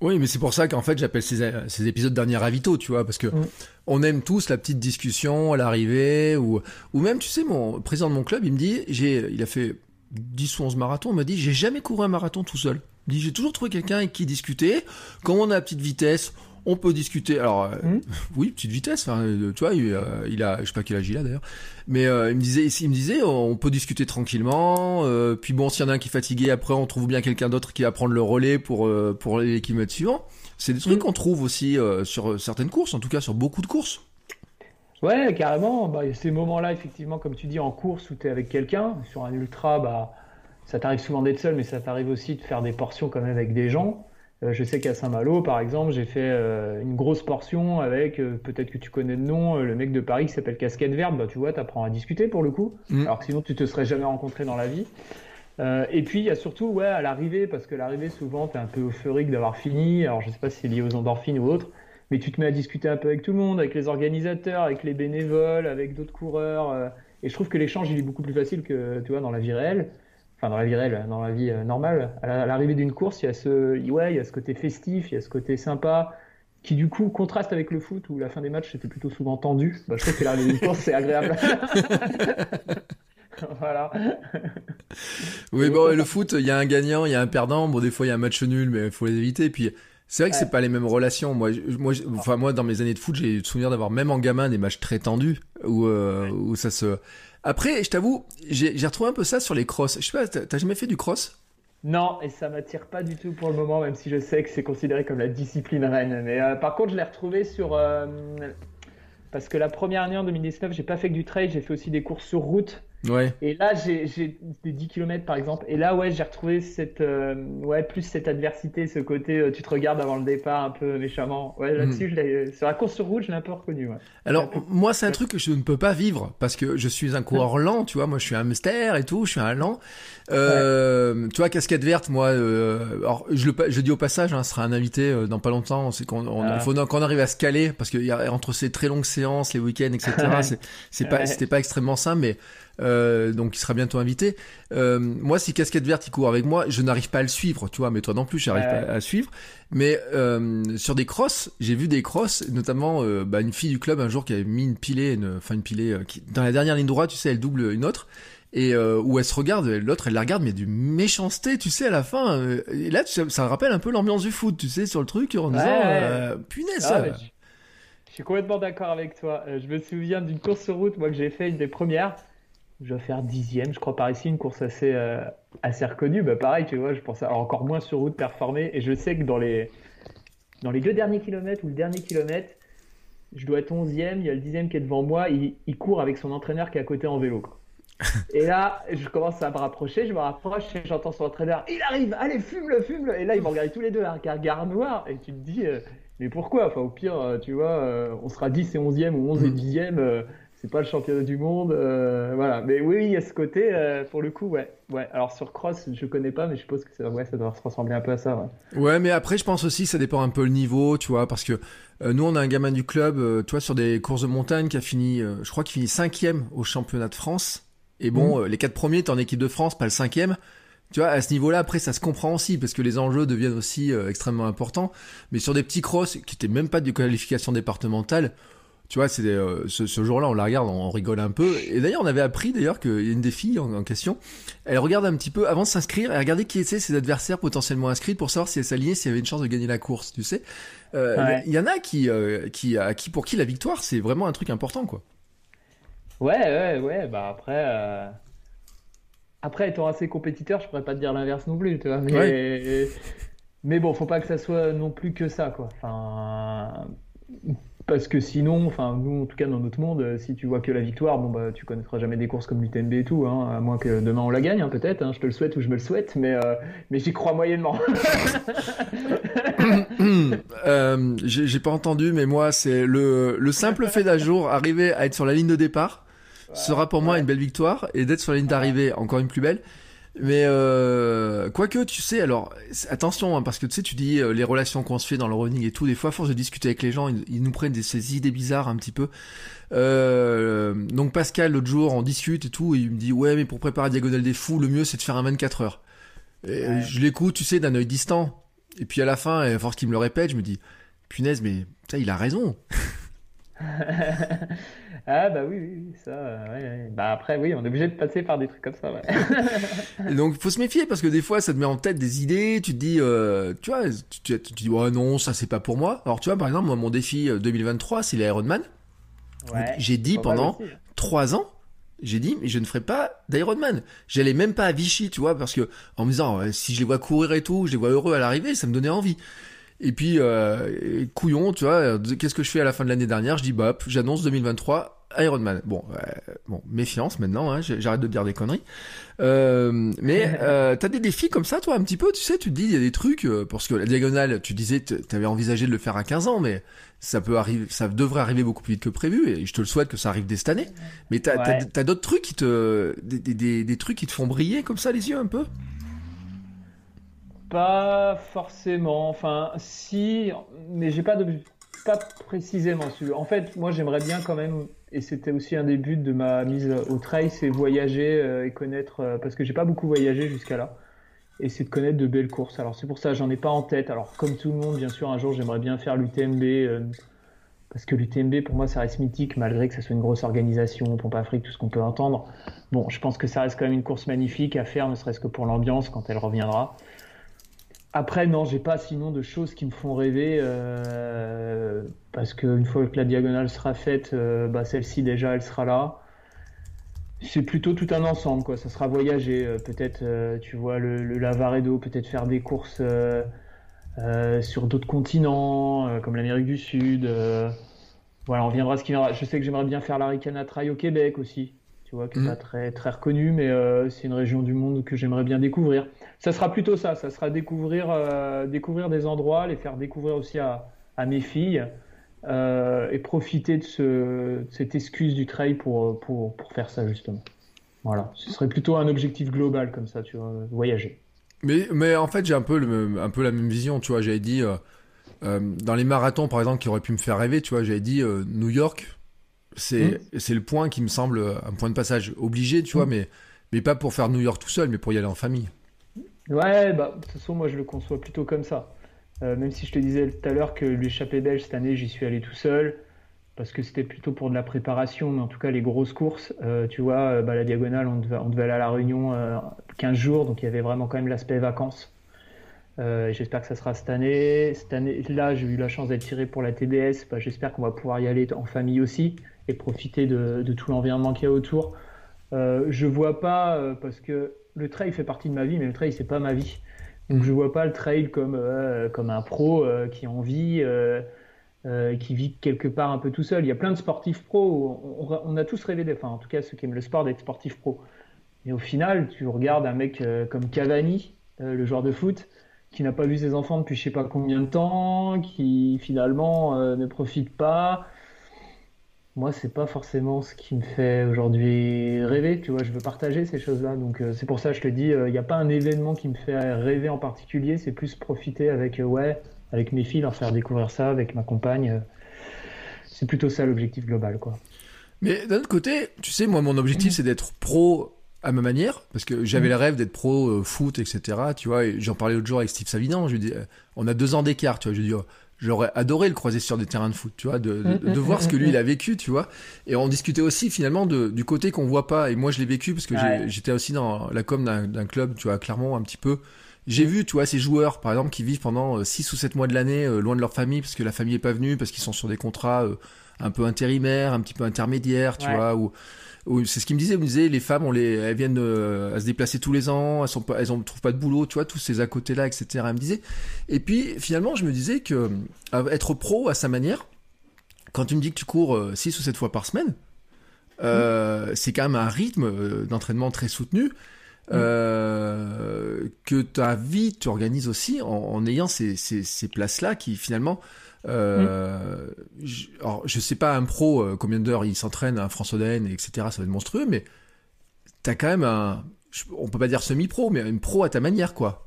Oui, mais c'est pour ça qu'en fait j'appelle ces, ces épisodes dernier ravito, tu vois, parce que Mm. on aime tous la petite discussion à l'arrivée, ou, ou même, tu sais, mon président de mon club, il me dit, j'ai, il a fait 10 ou 11 marathons, il m'a dit, j'ai jamais couru un marathon tout seul. Il dit, j'ai toujours trouvé quelqu'un avec qui discuter. Quand on a la petite vitesse, on peut discuter. Alors, euh, Mm. [laughs] oui, petite vitesse, hein, tu vois, il, euh, il a, je sais pas quel âge il a d'ailleurs, mais euh, il me disait, il me disait, on peut discuter tranquillement. puis bon, s'il y en a un qui est fatigué, après on trouve bien quelqu'un d'autre qui va prendre le relais pour pour les kilomètres suivants. C'est des trucs Mm. qu'on trouve aussi euh, sur certaines courses, en tout cas sur beaucoup de courses. Ouais, carrément. Bah, il y a ces moments-là, effectivement, comme tu dis, en course où tu es avec quelqu'un. Sur un ultra, bah, ça t'arrive souvent d'être seul, mais ça t'arrive aussi de faire des portions quand même avec des gens. Euh, je sais qu'à Saint-Malo, par exemple, j'ai fait euh, une grosse portion avec, euh, peut-être que tu connais le nom, le mec de Paris qui s'appelle Casquette Verte. Bah, tu vois, tu apprends à discuter pour le coup. Mm. Alors que sinon, tu te serais jamais rencontré dans la vie. Euh, et puis, il y a surtout, ouais, à l'arrivée, parce que l'arrivée, souvent, tu es un peu euphorique d'avoir fini. Alors, je sais pas si c'est lié aux endorphines ou autre. Mais tu te mets à discuter un peu avec tout le monde, avec les organisateurs, avec les bénévoles, avec d'autres coureurs. euh, et je trouve que l'échange, il est beaucoup plus facile que, tu vois, dans la vie réelle. Enfin, dans la vie réelle, dans la vie euh, normale. À la- à l'arrivée d'une course, il y a ce, ouais, il y a ce côté festif, il y a ce côté sympa, qui du coup contraste avec le foot où la fin des matchs c'était plutôt souvent tendu. Bah, je trouve que l'arrivée d'une course, c'est agréable. [laughs] voilà. Oui, Et bon, le foot, il y a un gagnant, il y a un perdant. Bon, des fois, il y a un match nul, mais il faut les éviter. Puis, c'est vrai que Ouais. c'est pas les mêmes relations. Moi, je- moi, enfin, moi, dans mes années de foot, j'ai eu le souvenir d'avoir même en gamin des matchs très tendus où, euh, où ça se. Après, je t'avoue, j'ai retrouvé un peu ça sur les crosses. Je sais pas, t'as t'as jamais fait du cross? Non, et ça m'attire pas du tout pour le moment, même si je sais que c'est considéré comme la discipline reine. Mais euh, par contre, je l'ai retrouvé sur. euh, parce que la première année en 2019, j'ai pas fait que du trail, j'ai fait aussi des courses sur route. Ouais. Et là, j'ai j'ai des 10 km par exemple. Et là, ouais, j'ai retrouvé cette, euh, ouais, plus cette adversité, ce côté, euh, tu te regardes avant le départ un peu méchamment. Ouais, là-dessus, je l'ai- sur la course sur route, je l'ai un peu reconnu. Ouais. Alors, moi, c'est un truc que je ne peux pas vivre parce que je suis un coureur lent, tu vois. Moi, je suis un hamster et tout, je suis un lent. Euh, Tu vois, casquette verte, moi, euh, alors, je le, je dis au passage, hein, ce sera un invité dans pas longtemps. C'est qu'on on, Ah. faut qu'on arrive à se caler parce qu'il y a entre ces très longues séances, les week-ends, etc. c'est, c'est pas, Ouais. c'était pas extrêmement simple, mais euh, donc il sera bientôt invité. Euh, moi, si casquette verte il court avec moi, je n'arrive pas à le suivre, tu vois. Mais toi non plus, j'arrive Ouais. pas à suivre. Mais euh, sur des crosses, j'ai vu des crosses, notamment bah, une fille du club un jour qui avait mis une pilée, une, enfin une pilée qui, dans la dernière ligne droite, tu sais, elle double une autre. Et euh, où elle se regarde, l'autre elle la regarde, mais du méchanceté, tu sais, à la fin. euh, et là, tu ça rappelle un peu l'ambiance du foot, tu sais, sur le truc, en disant, Ouais. euh, punaise, Ah, ça. mais je, je suis complètement d'accord avec toi. Je me souviens d'une course sur route, moi, que j'ai fait, une des premières. Je dois faire dixième, je crois, par ici, une course assez, euh, assez reconnue. Bah, pareil, tu vois, je pensais alors, encore moins sur route performer. Et je sais que dans les, dans les deux derniers kilomètres ou le dernier kilomètre, je dois être onzième, il y a le dixième qui est devant moi, il, il court avec son entraîneur qui est à côté en vélo. quoi. [laughs] Et là, je commence à me rapprocher, je me rapproche et j'entends son entraîneur. Il arrive, allez, fume-le, fume-le. Et là, ils m'ont regardé tous les deux avec un regard noir. Et tu te dis, euh, mais pourquoi? Enfin, au pire, euh, tu vois, euh, on sera 10 et 11e ou 11 et 10e. C'est pas le championnat du monde. euh, voilà. Mais oui, il y a ce côté, euh, pour le coup, ouais. ouais. Alors, sur Cross, je connais pas, mais je suppose que ça, ouais, ça doit se ressembler un peu à ça. Ouais. Ouais, mais après, je pense aussi, ça dépend un peu le niveau, tu vois, parce que euh, nous, on a un gamin du club, tu vois, sur des courses de montagne qui a fini, je crois qu'il finit cinquième au championnat de France. Et bon, euh, les quatre premiers, t'es en équipe de France, pas le cinquième. Tu vois, à ce niveau-là, après, ça se comprend aussi, parce que les enjeux deviennent aussi extrêmement importants. Mais sur des petits crosses, qui étaient même pas de qualification départementale, tu vois, c'est euh, ce, ce jour-là, on la regarde, on, on rigole un peu. Et d'ailleurs, on avait appris d'ailleurs qu'il y a une des filles en, en question, elle regarde un petit peu avant de s'inscrire, elle regardait qui étaient ses adversaires potentiellement inscrits pour savoir si elle s'alignait, s'il y avait une chance de gagner la course, tu sais. Euh, Il Ouais. y, y en a qui, euh, qui, à qui, pour qui la victoire, c'est vraiment un truc important, quoi. Ouais, ouais, ouais. Bah après, après étant assez compétiteur, je pourrais pas te dire l'inverse non plus, tu vois. Mais, mais bon, faut pas que ça soit non plus que ça, quoi. Enfin, parce que sinon, enfin, nous, en tout cas, dans notre monde, euh, si tu vois que la victoire, bon, bah, tu connaîtras jamais des courses comme l'UTMB et tout, hein, à moins que demain on la gagne, hein, peut-être. hein, je te le souhaite ou je me le souhaite, mais, euh, mais j'y crois moyennement. [laughs] Euh, j'ai j'ai pas entendu, mais moi, c'est le, le simple fait d'un jour arriver à être sur la ligne de départ sera pour moi une belle victoire et d'être sur la ligne d'arrivée encore une plus belle. Mais euh, quoique, tu sais, alors attention, hein, parce que tu sais, tu dis euh, les relations qu'on se fait dans le running et tout, des fois, à force de discuter avec les gens, ils, ils nous prennent des, ces idées bizarres un petit peu. Euh, donc Pascal, l'autre jour, on discute et tout, et il me dit ouais, mais pour préparer la diagonale des fous, le mieux c'est de faire un 24 heures. Et Ouais. je l'écoute, tu sais, d'un œil distant. Et puis à la fin, à force qu'il me le répète, je me dis, punaise, mais ça, il a raison. [laughs] ah bah oui, oui, ça. Ouais, Bah après, oui, on est obligé de passer par des trucs comme ça. Ouais. Et donc, faut se méfier parce que des fois, ça te met en tête des idées. Tu te dis, euh, tu vois, tu, tu, tu dis, ouais, non, ça c'est pas pour moi. Alors, tu vois, par exemple, moi, mon défi 2023, c'est l'Ironman. Ouais, J'ai dit pendant aussi. trois ans, j'ai dit, mais je ne ferai pas d'Ironman. J'allais même pas à Vichy, tu vois, parce que en me disant, ouais, si je les vois courir et tout, je les vois heureux à l'arrivée, ça me donnait envie. Et puis, euh, couillon, tu vois, euh, qu'est-ce que je fais à la fin de l'année dernière? Je dis, bah, j'annonce 2023 Ironman. Bon, euh, bon, méfiance maintenant, hein, j'arrête de dire des conneries. Euh, mais [laughs] euh, t'as des défis comme ça, toi, un petit peu, tu sais, tu te dis, il y a des trucs, euh, parce que la diagonale, tu disais, t'avais envisagé de le faire à 15 ans, mais ça peut arriver, ça devrait arriver beaucoup plus vite que prévu, et je te le souhaite que ça arrive dès cette année. Mais t'as Ouais. d'autres trucs qui te, des, des, des trucs qui te font briller comme ça les yeux un peu? Pas forcément. Enfin, si, mais j'ai pas pas précisément celui. En fait, moi, j'aimerais bien quand même, et c'était aussi un des buts de ma mise au trail, c'est voyager euh, et connaître, euh, parce que j'ai pas beaucoup voyagé jusqu'à là, et c'est de connaître de belles courses. Alors c'est pour ça, j'en ai pas en tête. Alors comme tout le monde, bien sûr, un jour, j'aimerais bien faire l'UTMB. euh, parce que l'UTMB, pour moi, ça reste mythique, malgré que ça soit une grosse organisation, Pompe Afrique, tout ce qu'on peut entendre. Bon, je pense que ça reste quand même une course magnifique à faire, ne serait-ce que pour l'ambiance quand elle reviendra. Après, non, j'ai pas sinon de choses qui me font rêver, euh, parce qu'une fois que la diagonale sera faite, euh, bah, celle-ci déjà, elle sera là. C'est plutôt tout un ensemble, quoi. Ça sera voyager, euh, peut-être, tu vois, le, le Lavaredo, peut-être faire des courses sur d'autres continents, comme l'Amérique du Sud. voilà, on viendra ce qui viendra. Je sais que j'aimerais bien faire l'Aricana Trail au Québec aussi, tu vois, qui est Mhm. pas très, très reconnu, mais c'est une région du monde que j'aimerais bien découvrir. Ça sera plutôt ça, ça sera découvrir, euh, découvrir des endroits, les faire découvrir aussi à, à mes filles euh, et profiter de, ce, de cette excuse du trail pour, pour, pour faire ça justement. Voilà, ce serait plutôt un objectif global comme ça, tu vois, voyager. Mais, mais en fait, j'ai un peu, le, un peu la même vision, tu vois. J'avais dit, euh, dans les marathons, par exemple, qui auraient pu me faire rêver, tu vois, j'avais dit New York, c'est c'est le point qui me semble un point de passage obligé, tu vois, mais, mais pas pour faire New York tout seul, mais pour y aller en famille. Ouais, bah, de toute façon, moi je le conçois plutôt comme ça. Euh, même si je te disais tout à l'heure que l'échappée belge cette année, j'y suis allé tout seul, parce que c'était plutôt pour de la préparation, mais en tout cas les grosses courses, euh, tu vois, euh, bah, la diagonale, on devait, aller à la Réunion euh, 15 jours, donc il y avait vraiment quand même l'aspect vacances. J'espère que ça sera cette année. Cette année, là, j'ai eu la chance d'être tiré pour la TDS. Bah, J'espère qu'on va pouvoir y aller en famille aussi et profiter de, de tout l'environnement qu'il y a autour. Je vois pas parce que le trail fait partie de ma vie, mais le trail c'est pas ma vie. Donc je vois pas le trail comme euh, un pro euh, qui a envie, euh, qui vit quelque part un peu tout seul. Il y a plein de sportifs pro. On, a tous rêvé enfin en tout cas ceux qui aiment le sport, d'être sportif pro. Et au final, tu regardes un mec comme Cavani, le joueur de foot, qui n'a pas vu ses enfants depuis je sais pas combien de temps, qui finalement ne profite pas. Moi, c'est pas forcément ce qui me fait aujourd'hui rêver. Tu vois, je veux partager ces choses-là. Donc, euh, c'est pour ça que je te dis, il n'y a pas un événement qui me fait rêver en particulier. C'est plus profiter avec, euh, ouais, avec mes filles, leur faire découvrir ça, avec ma compagne. euh. C'est plutôt ça l'objectif global, quoi. Mais d'un autre côté, tu sais, moi, mon objectif, c'est d'être pro à ma manière, parce que j'avais le rêve d'être pro euh, foot, etc. Tu vois, et j'en parlais l'autre jour avec Steve Savidan. Je lui dis, euh, on a deux ans d'écart, tu vois. Je lui dis, oh, j'aurais adoré le croiser sur des terrains de foot, tu vois, de, de, de voir ce que lui il a vécu, tu vois. Et on discutait aussi finalement de, du côté qu'on voit pas. Et moi, je l'ai vécu parce que Ouais. j'étais aussi dans la com d'un club, tu vois, à Clermont un petit peu. J'ai vu, tu vois, ces joueurs, par exemple, qui vivent pendant 6 ou 7 mois de l'année euh, loin de leur famille parce que la famille est pas venue, parce qu'ils sont sur des contrats euh, un peu intérimaires, un petit peu intermédiaires, tu Ouais. vois, ou c'est ce qu'il me disait, il me disait, les femmes, on les, elles viennent euh, à se déplacer tous les ans, elles sont pas, elles ont, trouvent pas de boulot, tu vois, tous ces à côté-là, etc. Elle me disait. Et puis, finalement, je me disais que euh, être pro à sa manière, quand tu me dis que tu cours 6 ou 7 fois par semaine, euh, c'est quand même un rythme euh, d'entraînement très soutenu. euh, que ta vie tu organises aussi en, en ayant ces, ces, ces places-là qui finalement euh, je, alors, je sais pas un pro euh, combien d'heures il s'entraîne à France Oden etc ça va être monstrueux mais t'as quand même un je- on peut pas dire semi-pro mais une pro à ta manière quoi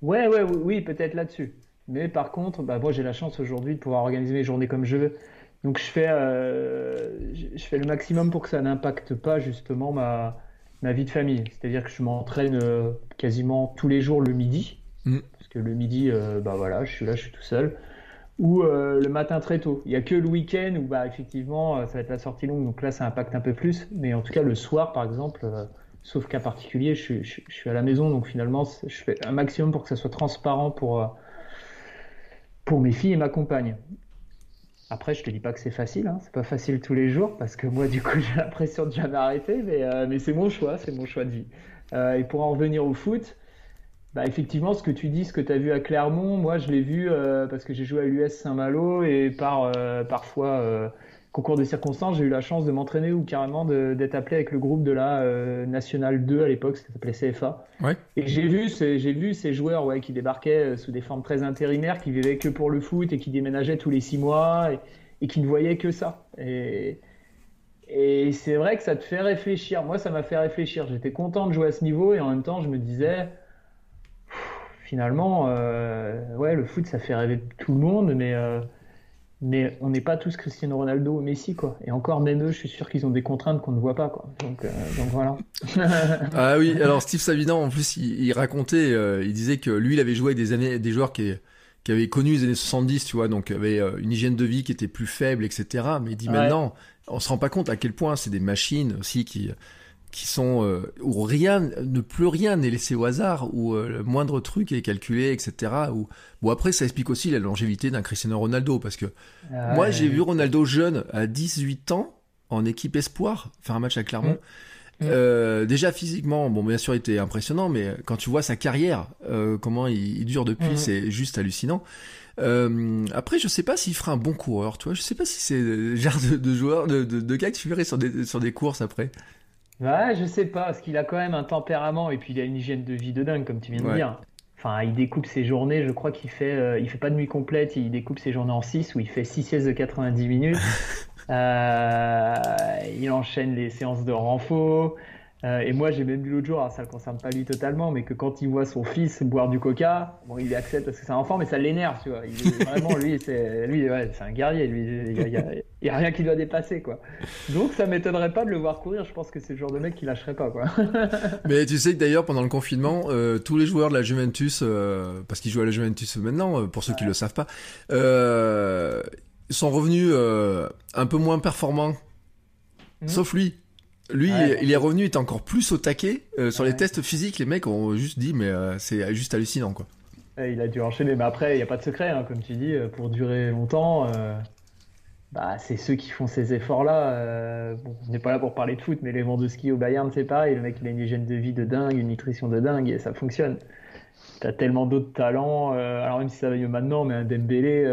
Ouais, ouais, oui, oui, peut-être là-dessus. Mais par contre, bah, moi j'ai la chance aujourd'hui de pouvoir organiser mes journées comme je veux. Donc je fais, euh, je fais le maximum pour que ça n'impacte pas justement ma, ma vie de famille. C'est-à-dire que je m'entraîne quasiment tous les jours le midi. mm. parce que le midi, bah voilà, je suis là, je suis tout seul. Ou le matin très tôt. Il n'y a que le week-end où bah effectivement ça va être la sortie longue, donc là ça impacte un peu plus. Mais en tout cas le soir par exemple, sauf cas particulier, je, suis à la maison, donc finalement je fais un maximum pour que ça soit transparent pour pour mes filles et ma compagne. Après, je te dis pas que c'est facile, hein. c'est pas facile tous les jours parce que moi, du coup, [laughs] j'ai l'impression de jamais arrêter, mais, euh, c'est mon choix, c'est mon choix de vie. Euh, et pour en revenir au foot, bah, effectivement, ce que tu dis, ce que tu as vu à Clermont, moi, je l'ai vu euh, parce que j'ai joué à l'US Saint-Malo et par parfois concours de circonstances, j'ai eu la chance de m'entraîner ou carrément d'être appelé avec le groupe de la euh, Nationale 2 à l'époque, ça s'appelait CFA. Et j'ai vu, j'ai vu ces joueurs ouais, qui débarquaient euh, sous des formes très intérimaires, qui vivaient que pour le foot et qui déménageaient tous les six mois et, qui ne voyaient que ça. Et, et c'est vrai que ça te fait réfléchir. Moi, ça m'a fait réfléchir. J'étais content de jouer à ce niveau et en même temps, je me disais, finalement, euh, ouais, le foot, ça fait rêver tout le monde, mais mais on n'est pas tous Cristiano Ronaldo ou Messi quoi. Et encore même eux je suis sûr qu'ils ont des contraintes qu'on ne voit pas quoi. Donc, euh, donc voilà. [laughs] Ah oui alors Steve Savidan en plus il, racontait euh, il disait que lui il avait joué des années des joueurs qui qui avaient connu les années 70 tu vois donc avait euh, une hygiène de vie qui était plus faible etc mais il dit maintenant on se rend pas compte à quel point c'est des machines aussi qui qui sont euh, où rien ne plus rien n'est laissé au hasard où euh, le moindre truc est calculé etc ou bon après ça explique aussi la longévité d'un Cristiano Ronaldo parce que ah moi j'ai vu Ronaldo jeune à 18 ans en équipe espoir faire un match à Clermont mm. Mm. Euh, déjà physiquement bon bien sûr il était impressionnant mais quand tu vois sa carrière euh, comment il, dure depuis mm. c'est juste hallucinant euh, après, je sais pas s'il fera un bon coureur, tu vois. Je sais pas si c'est le genre de, de joueur, de, de, de, gars qui ferait sur des, sur des courses après. Ouais, je sais pas, parce qu'il a quand même un tempérament et puis il a une hygiène de vie de dingue, comme tu viens de dire. Enfin, il découpe ses journées, je crois qu'il fait, euh, il fait pas de nuit complète, il découpe ses journées en 6 où il fait 6 siestes de 90 minutes. [laughs] euh, il enchaîne les séances de renfort. Euh, et moi, j'ai même vu l'autre jour, alors ça ne le concerne pas lui totalement, mais que quand il voit son fils boire du coca, bon, il accepte parce que c'est un enfant, mais ça l'énerve, tu vois. Il [laughs] vraiment, lui, c'est lui, ouais, c'est un guerrier, lui. Il n'y a, rien qui doit dépasser, quoi. Donc, ça m'étonnerait pas de le voir courir. Je pense que c'est le genre de mec qui lâcherait pas, quoi. [laughs] mais tu sais que d'ailleurs, pendant le confinement, euh, tous les joueurs de la Juventus, euh, parce qu'ils jouent à la Juventus maintenant, pour ceux qui le savent pas, sont revenus un peu moins performants. Mmh. Sauf lui. Lui, il est revenu, il était encore plus au taquet. Euh, sur les tests physiques, les mecs ont juste dit, mais euh, c'est juste hallucinant, quoi. il a dû enchaîner, mais après, il n'y a pas de secret, hein, comme tu dis, euh, pour durer longtemps. bah, c'est ceux qui font ces efforts-là. bon, on n'est pas là pour parler de foot, mais les ski au Bayern, c'est pareil. Le mec, il a une hygiène de vie de dingue, une nutrition de dingue, et ça fonctionne. T'as tellement d'autres talents. alors même si ça va mieux maintenant, mais un Dembélé,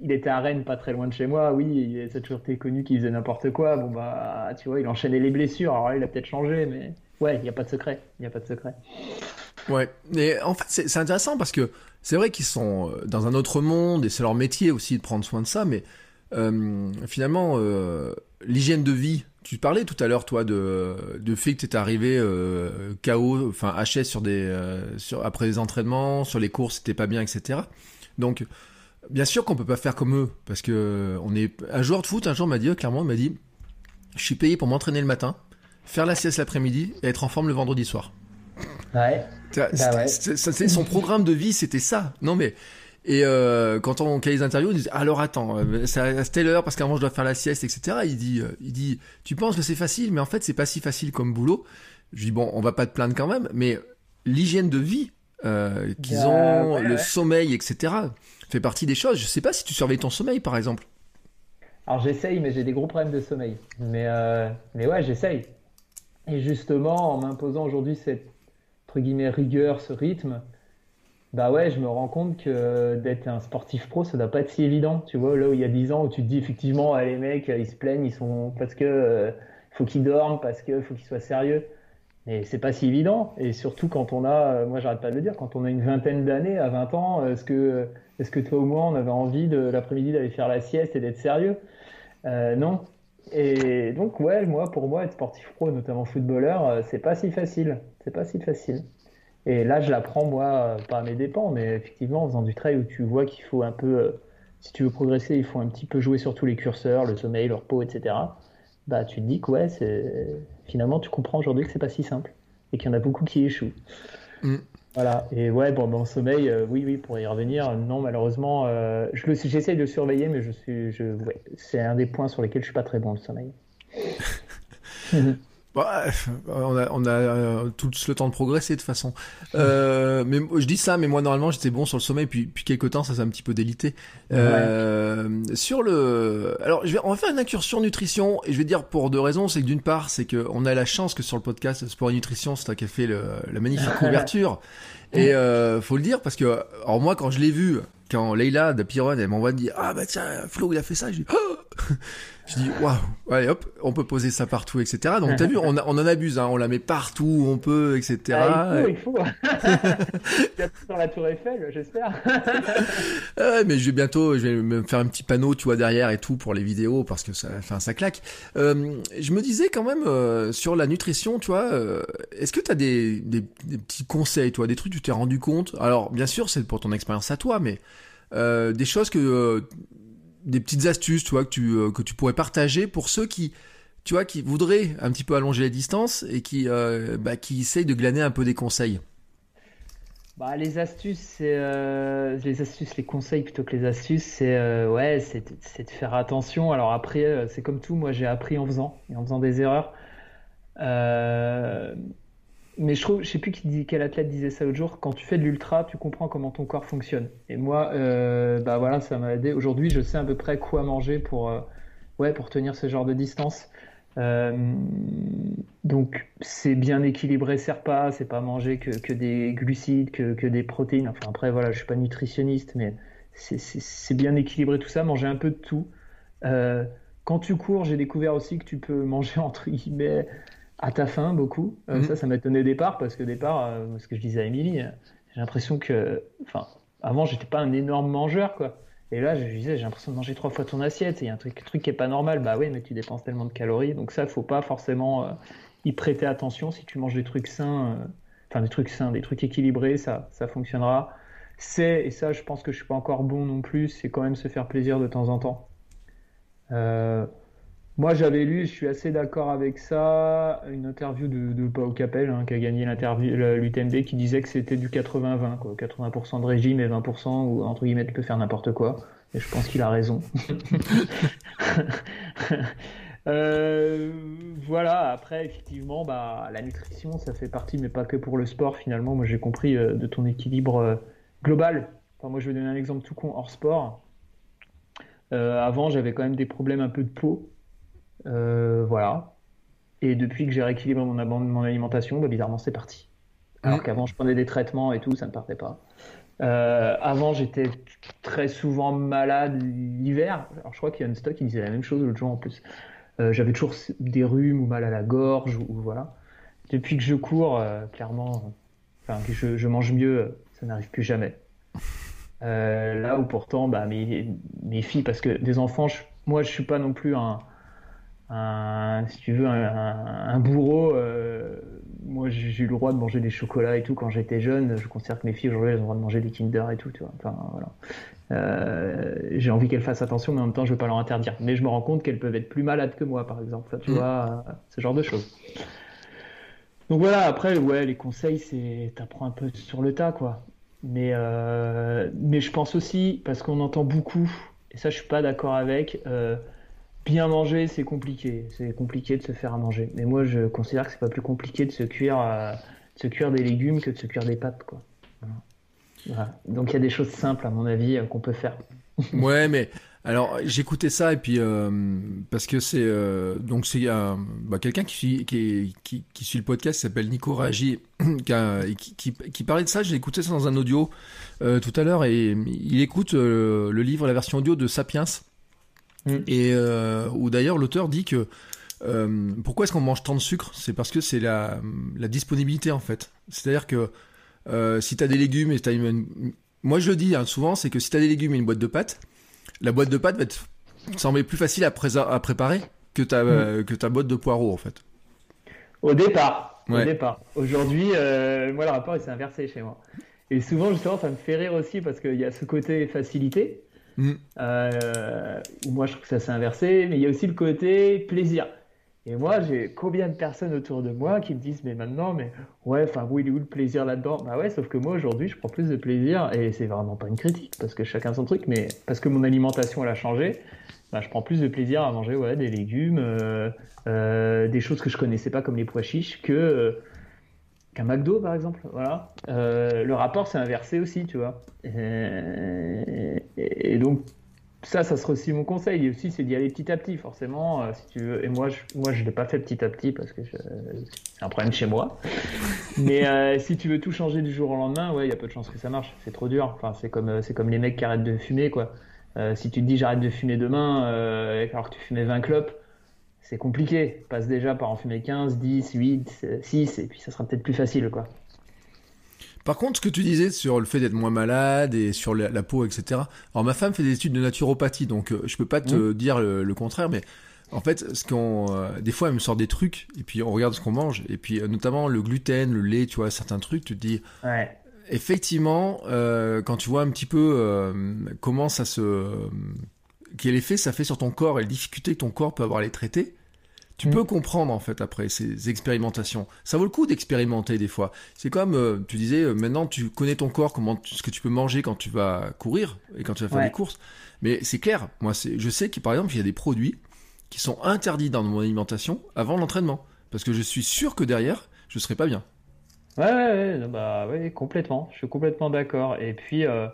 il était à Rennes, pas très loin de chez moi. Oui, ça a toujours été connu qu'il faisait n'importe quoi. Bon, bah, tu vois, il enchaînait les blessures. Alors là, il a peut-être changé, mais ouais, il n'y a pas de secret. Il n'y a pas de secret. Ouais, mais en fait, c'est intéressant parce que c'est vrai qu'ils sont euh, dans un autre monde et c'est leur métier aussi de prendre soin de ça, mais euh, finalement, euh, l'hygiène de vie, tu parlais tout à l'heure, toi, de, de fait que tu étais arrivé KO, enfin HS sur des, après les entraînements, sur les courses, c'était pas bien, etc. Donc, Bien sûr qu'on peut pas faire comme eux, parce que on est un joueur de foot. Un jour m'a dit clairement, il m'a dit, je suis payé pour m'entraîner le matin, faire la sieste l'après-midi et être en forme le vendredi soir. Ouais. Bah c'est son programme de vie, c'était ça. Non mais et euh, quand on fait les interviews, on dit alors attends, euh, c'est à telle heure parce qu'avant je dois faire la sieste, etc. Il dit, euh, il dit, tu penses que c'est facile, mais en fait c'est pas si facile comme boulot. Je dis bon, on va pas te plaindre quand même, mais l'hygiène de vie qu'ils bah, ont, le sommeil, etc fait partie des choses. Je sais pas si tu surveilles ton sommeil, par exemple. Alors j'essaye, mais j'ai des gros problèmes de sommeil. Mais, euh, mais ouais, j'essaye. Et justement, en m'imposant aujourd'hui cette entre rigueur, ce rythme, bah ouais, je me rends compte que d'être un sportif pro, ça doit pas être si évident. Tu vois, là où il y a 10 ans, où tu te dis effectivement, les mecs, ils se plaignent, ils sont parce que euh, faut qu'ils dorment, parce que faut qu'ils soient sérieux. Et c'est pas si évident. Et surtout quand on a, euh, moi j'arrête pas de le dire, quand on a une vingtaine d'années, à 20 ans, est-ce que est-ce que toi ou moi, on avait envie de l'après-midi d'aller faire la sieste et d'être sérieux? Euh, Non. Et donc, ouais, moi, pour moi, être sportif pro, notamment footballeur, euh, c'est pas si facile. C'est pas si facile. Et là, je l'apprends, moi, euh, pas à mes dépens, mais effectivement, en faisant du trail où tu vois qu'il faut un peu, si tu veux progresser, il faut un petit peu jouer sur tous les curseurs, le sommeil, le repos, etc. Bah, tu te dis que, ouais, finalement, tu comprends aujourd'hui que c'est pas si simple et qu'il y en a beaucoup qui échouent. Mm. Voilà, et ouais, bon, mon sommeil, euh, oui, oui, pour y revenir, non, malheureusement, euh, j'essaye de le surveiller, mais je suis, je, ouais, c'est un des points sur lesquels je suis pas très bon, le sommeil. [laughs] Bah, on a, on a euh, tout le temps de progresser de toute façon. Euh, mais je dis ça, mais moi normalement j'étais bon sur le sommeil, puis puis quelques temps ça s'est un petit peu délité. Euh, Sur le, alors je vais, on va faire une incursion nutrition et je vais dire pour deux raisons, c'est que d'une part c'est que on a la chance que sur le podcast Sport et Nutrition, c'est toi qui fait le, la magnifique [laughs] couverture et euh, faut le dire parce que alors moi quand je l'ai vu, quand Leila de Piron elle m'envoie dire ah bah tiens Flo il a fait ça, je dis oh [gasps] je dis waouh, allez hop, on peut poser ça partout, etc. Donc t'as vu, on, on, en abuse, hein, on la met partout où on peut, etc. Ah, il faut, il faut. [laughs] [laughs] dans la Tour Eiffel, j'espère. [laughs] mais je vais bientôt, je vais me faire un petit panneau, tu vois, derrière et tout pour les vidéos parce que ça, enfin, ça claque. Euh, je me disais quand même euh, sur la nutrition, tu vois, euh, est-ce que t'as des, des, petits conseils, toi, des trucs tu t'es rendu compte? Alors, bien sûr, c'est pour ton expérience à toi, mais des choses que des petites astuces, tu vois, que tu, que tu pourrais partager pour ceux qui, tu vois, qui voudraient un petit peu allonger la distance et qui, bah, qui essayent de glaner un peu des conseils. Bah, les astuces, euh, les astuces, les conseils plutôt que les astuces, c'est ouais, c'est de faire attention. Alors après, c'est comme tout, moi j'ai appris en faisant et en faisant des erreurs. mais je trouve, je sais plus qui quel athlète disait ça l'autre jour. Quand tu fais de l'ultra, tu comprends comment ton corps fonctionne. Et moi, euh, bah voilà, ça m'a aidé. Aujourd'hui, je sais à peu près quoi manger euh, pour tenir ce genre de distance. Euh, donc c'est bien équilibré ces repas, c'est pas manger que, que des glucides, que, que, des protéines. Enfin après voilà, je suis pas nutritionniste, mais c'est bien équilibré tout ça, manger un peu de tout. quand tu cours, j'ai découvert aussi que tu peux [laughs] manger entre guillemets à ta faim beaucoup. Euh, mhm. Ça, ça m'a étonné au départ parce que départ, euh, ce que je disais à Émilie, euh, j'ai l'impression que, enfin, avant, j'étais pas un énorme mangeur, quoi. Et là, je disais, j'ai l'impression de manger trois fois ton assiette. Il y a un truc, qui est pas normal. Bah oui, mais tu dépenses tellement de calories. Donc ça, faut pas forcément y prêter attention. Si tu manges des trucs sains, enfin des trucs sains, des trucs équilibrés, ça, ça fonctionnera. C'est, et ça, je pense que je suis pas encore bon non plus, c'est quand même se faire plaisir de temps en temps. Euh, moi, j'avais lu, je suis assez d'accord avec ça, une interview de, de Pau Capel, hein, qui a gagné l'UTMB, qui disait que c'était du 80-20, quoi. 80% de régime et 20% où, entre guillemets, tu peux faire n'importe quoi. Et je pense qu'il a raison. [laughs] euh, voilà, après, effectivement, bah, la nutrition, ça fait partie, mais pas que pour le sport, finalement. Moi, j'ai compris euh, de ton équilibre euh, global. Moi, je vais donner un exemple tout con hors sport. Avant, j'avais quand même des problèmes un peu de peau. Euh, voilà. Et depuis que j'ai rééquilibré mon, mon alimentation, bah, bizarrement, c'est parti. Alors qu'avant, je prenais des traitements et tout, ça ne partait pas. Euh, avant, j'étais très souvent malade l'hiver. Alors, je crois qu'il y a une stock qui disait la même chose l'autre jour en plus. Euh, j'avais toujours des rhumes ou mal à la gorge ou, voilà. Depuis que je cours, clairement, enfin que je, mange mieux, ça n'arrive plus jamais. là où pourtant, bah, mes, mes filles, parce que des enfants, moi, je suis pas non plus un, un, si tu veux, un, bourreau. Euh, moi, j'ai eu le droit de manger des chocolats et tout quand j'étais jeune. Je considère que mes filles aujourd'hui, elles ont le droit de manger des Kinder et tout. Tu vois. Enfin, voilà. Euh, j'ai envie qu'elles fassent attention, mais en même temps, je veux pas leur interdire. Mais je me rends compte qu'elles peuvent être plus malades que moi, par exemple. Enfin, tu mm. vois, ce genre de choses. Donc voilà. Après, ouais, les conseils, c'est t'apprends un peu sur le tas, quoi. Mais euh, mais je pense aussi parce qu'on entend beaucoup, et ça, je suis pas d'accord avec. Euh, bien manger, c'est compliqué. C'est compliqué de se faire à manger. Mais moi, je considère que c'est pas plus compliqué de se cuire, euh, de se cuire des légumes que de se cuire des pâtes, quoi. Donc il y a des choses simples, à mon avis, euh, qu'on peut faire. [laughs] ouais, mais alors j'écoutais ça et puis euh, parce que c'est donc c'est bah, quelqu'un qui, qui, suit le podcast, qui s'appelle Nico Ragi, [clears throat] qui, parlait de ça. J'ai écouté ça dans un audio tout à l'heure et il écoute le livre, la version audio de Sapiens Mm. Et euh, où d'ailleurs l'auteur dit que euh, pourquoi est-ce qu'on mange tant de sucre? C'est parce que c'est la, la, disponibilité en fait. C'est-à-dire que euh, si tu as des légumes et tu as une, Moi je le dis hein, souvent, c'est que si tu as des légumes et une boîte de pâtes, la boîte de pâtes va être sembler plus facile à, à préparer que ta, mm. que ta boîte de poireaux en fait. Au départ. Au départ. Aujourd'hui, moi le rapport il s'est inversé chez moi. Et souvent justement ça me fait rire aussi parce qu'il y a ce côté facilité. Mm. Euh, moi, je trouve que ça s'est inversé, mais il y a aussi le côté plaisir. Et moi, j'ai combien de personnes autour de moi qui me disent, mais maintenant, mais ouais, enfin, où il est où le plaisir là-dedans? Bah ouais, sauf que moi, aujourd'hui, je prends plus de plaisir, et c'est vraiment pas une critique, parce que chacun son truc, mais parce que mon alimentation, elle a changé, bah, je prends plus de plaisir à manger ouais, des légumes, euh, euh, des choses que je connaissais pas comme les pois chiches, que qu'un McDo, par exemple. Voilà. le rapport s'est inversé aussi, tu vois. Et, et donc, ça, ça serait aussi mon conseil. Et aussi, c'est d'y aller petit à petit, forcément. Euh, si tu veux. Et moi, je, moi, je l'ai pas fait petit à petit parce que c'est un problème chez moi. [laughs] Mais euh, si tu veux tout changer du jour au lendemain, ouais, il y a peu de chances que ça marche. C'est trop dur. Enfin, c'est comme, euh, c'est comme les mecs qui arrêtent de fumer, quoi. si tu te dis j'arrête de fumer demain, alors que tu fumais 20 clopes, c'est compliqué. Passe déjà par en fumer 15, 10, 8, 6, et puis ça sera peut-être plus facile, quoi. Par contre, ce que tu disais sur le fait d'être moins malade et sur la, peau, etc. Alors ma femme fait des études de naturopathie, donc euh, je peux pas te mmh. dire le, contraire, mais en fait, ce qu'on, euh, des fois, elle me sort des trucs et puis on regarde ce qu'on mange et puis euh, notamment le gluten, le lait, tu vois, certains trucs, tu te dis. Ouais. Effectivement, quand tu vois un petit peu comment ça se, quel effet ça fait sur ton corps et les difficultés que ton corps peut avoir à les traiter, tu mm. peux comprendre en fait après ces expérimentations. Ça vaut le coup d'expérimenter des fois. C'est comme euh, tu disais, euh, maintenant tu connais ton corps, comment ce que tu peux manger quand tu vas courir et quand tu vas faire des courses. Mais c'est clair, moi c'est, je sais que par exemple il y a des produits qui sont interdits dans mon alimentation avant l'entraînement parce que je suis sûr que derrière je serai pas bien. Ouais, ouais, ouais bah ouais, complètement. Je suis complètement d'accord. Et puis. Euh...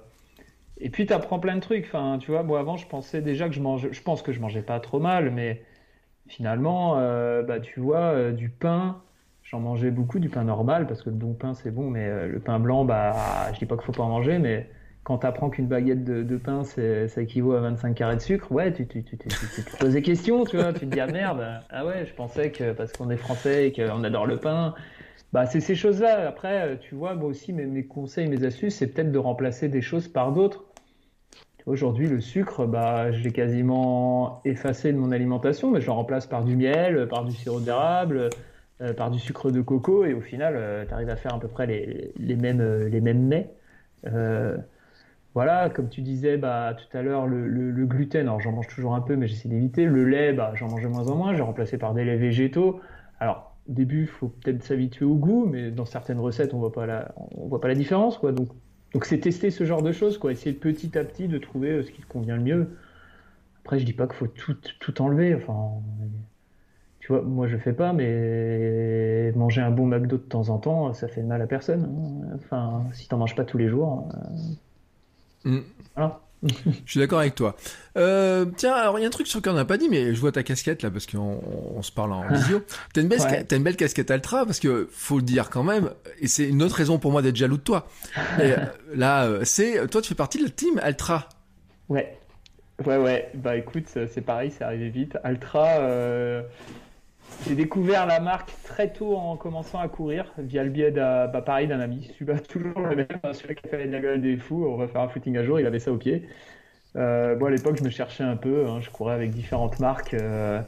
Et puis t'apprends plein de trucs. Enfin, tu vois, moi avant je pensais déjà que je mangeais, je pense que je mangeais pas trop mal, mais finalement, euh, bah, tu vois, euh, du pain, j'en mangeais beaucoup, du pain normal, parce que le bon pain, c'est bon, mais euh, le pain blanc, bah, je dis pas qu'il faut pas en manger, mais quand tu apprends qu'une baguette de, pain, ça équivaut à 25 carrés de sucre, ouais, tu, tu, te poses des questions, tu vois, tu te dis, ah merde, ah ouais, je pensais que parce qu'on est français et qu'on adore le pain, bah, c'est ces choses-là. Après, tu vois, moi aussi, mes conseils, mes astuces, c'est peut-être de remplacer des choses par d'autres. Aujourd'hui, le sucre, bah, je quasiment effacé de mon alimentation, mais je le remplace par du miel, par du sirop d'érable, euh, par du sucre de coco, et au final, euh, tu arrives à faire à peu près les, les mêmes, euh, les mêmes mets. voilà, comme tu disais bah, tout à l'heure, le, gluten, alors j'en mange toujours un peu, mais j'essaie d'éviter. Le lait, bah, j'en mange de moins en moins, j'ai remplacé par des laits végétaux. Alors, au début, il faut peut-être s'habituer au goût, mais dans certaines recettes, on on voit pas la différence, quoi. Donc, donc c'est tester ce genre de choses, quoi, essayer petit à petit de trouver euh, ce qui te convient le mieux. Après, je dis pas qu'il faut tout, tout enlever. Enfin, tu vois, moi je fais pas, mais manger un bon McDo de temps en temps, ça fait mal à personne. Hein. Enfin, si t'en manges pas tous les jours. Euh, mm. Voilà. Je suis d'accord avec toi. Euh, tiens, alors il y a un truc sur lequel on n'a pas dit, mais je vois ta casquette là parce qu'on on se parle en visio. T'as une, belle, as une belle casquette Altra parce que faut le dire quand même, et c'est une autre raison pour moi d'être jaloux de toi. Euh, là, euh, c'est toi, tu fais partie de la team Altra. Ouais, ouais, ouais. Bah écoute, c'est pareil, c'est arrivé vite. Altra. J'ai découvert la marque très tôt en commençant à courir, via le biais d'un, bah, d'un ami. Celui-là, [laughs] toujours le même, hein, celui qui fait la gueule des fous, on va faire un footing à jour, il avait ça au pied. Euh, bon, à l'époque, je me cherchais un peu, hein, je courais avec différentes marques, euh,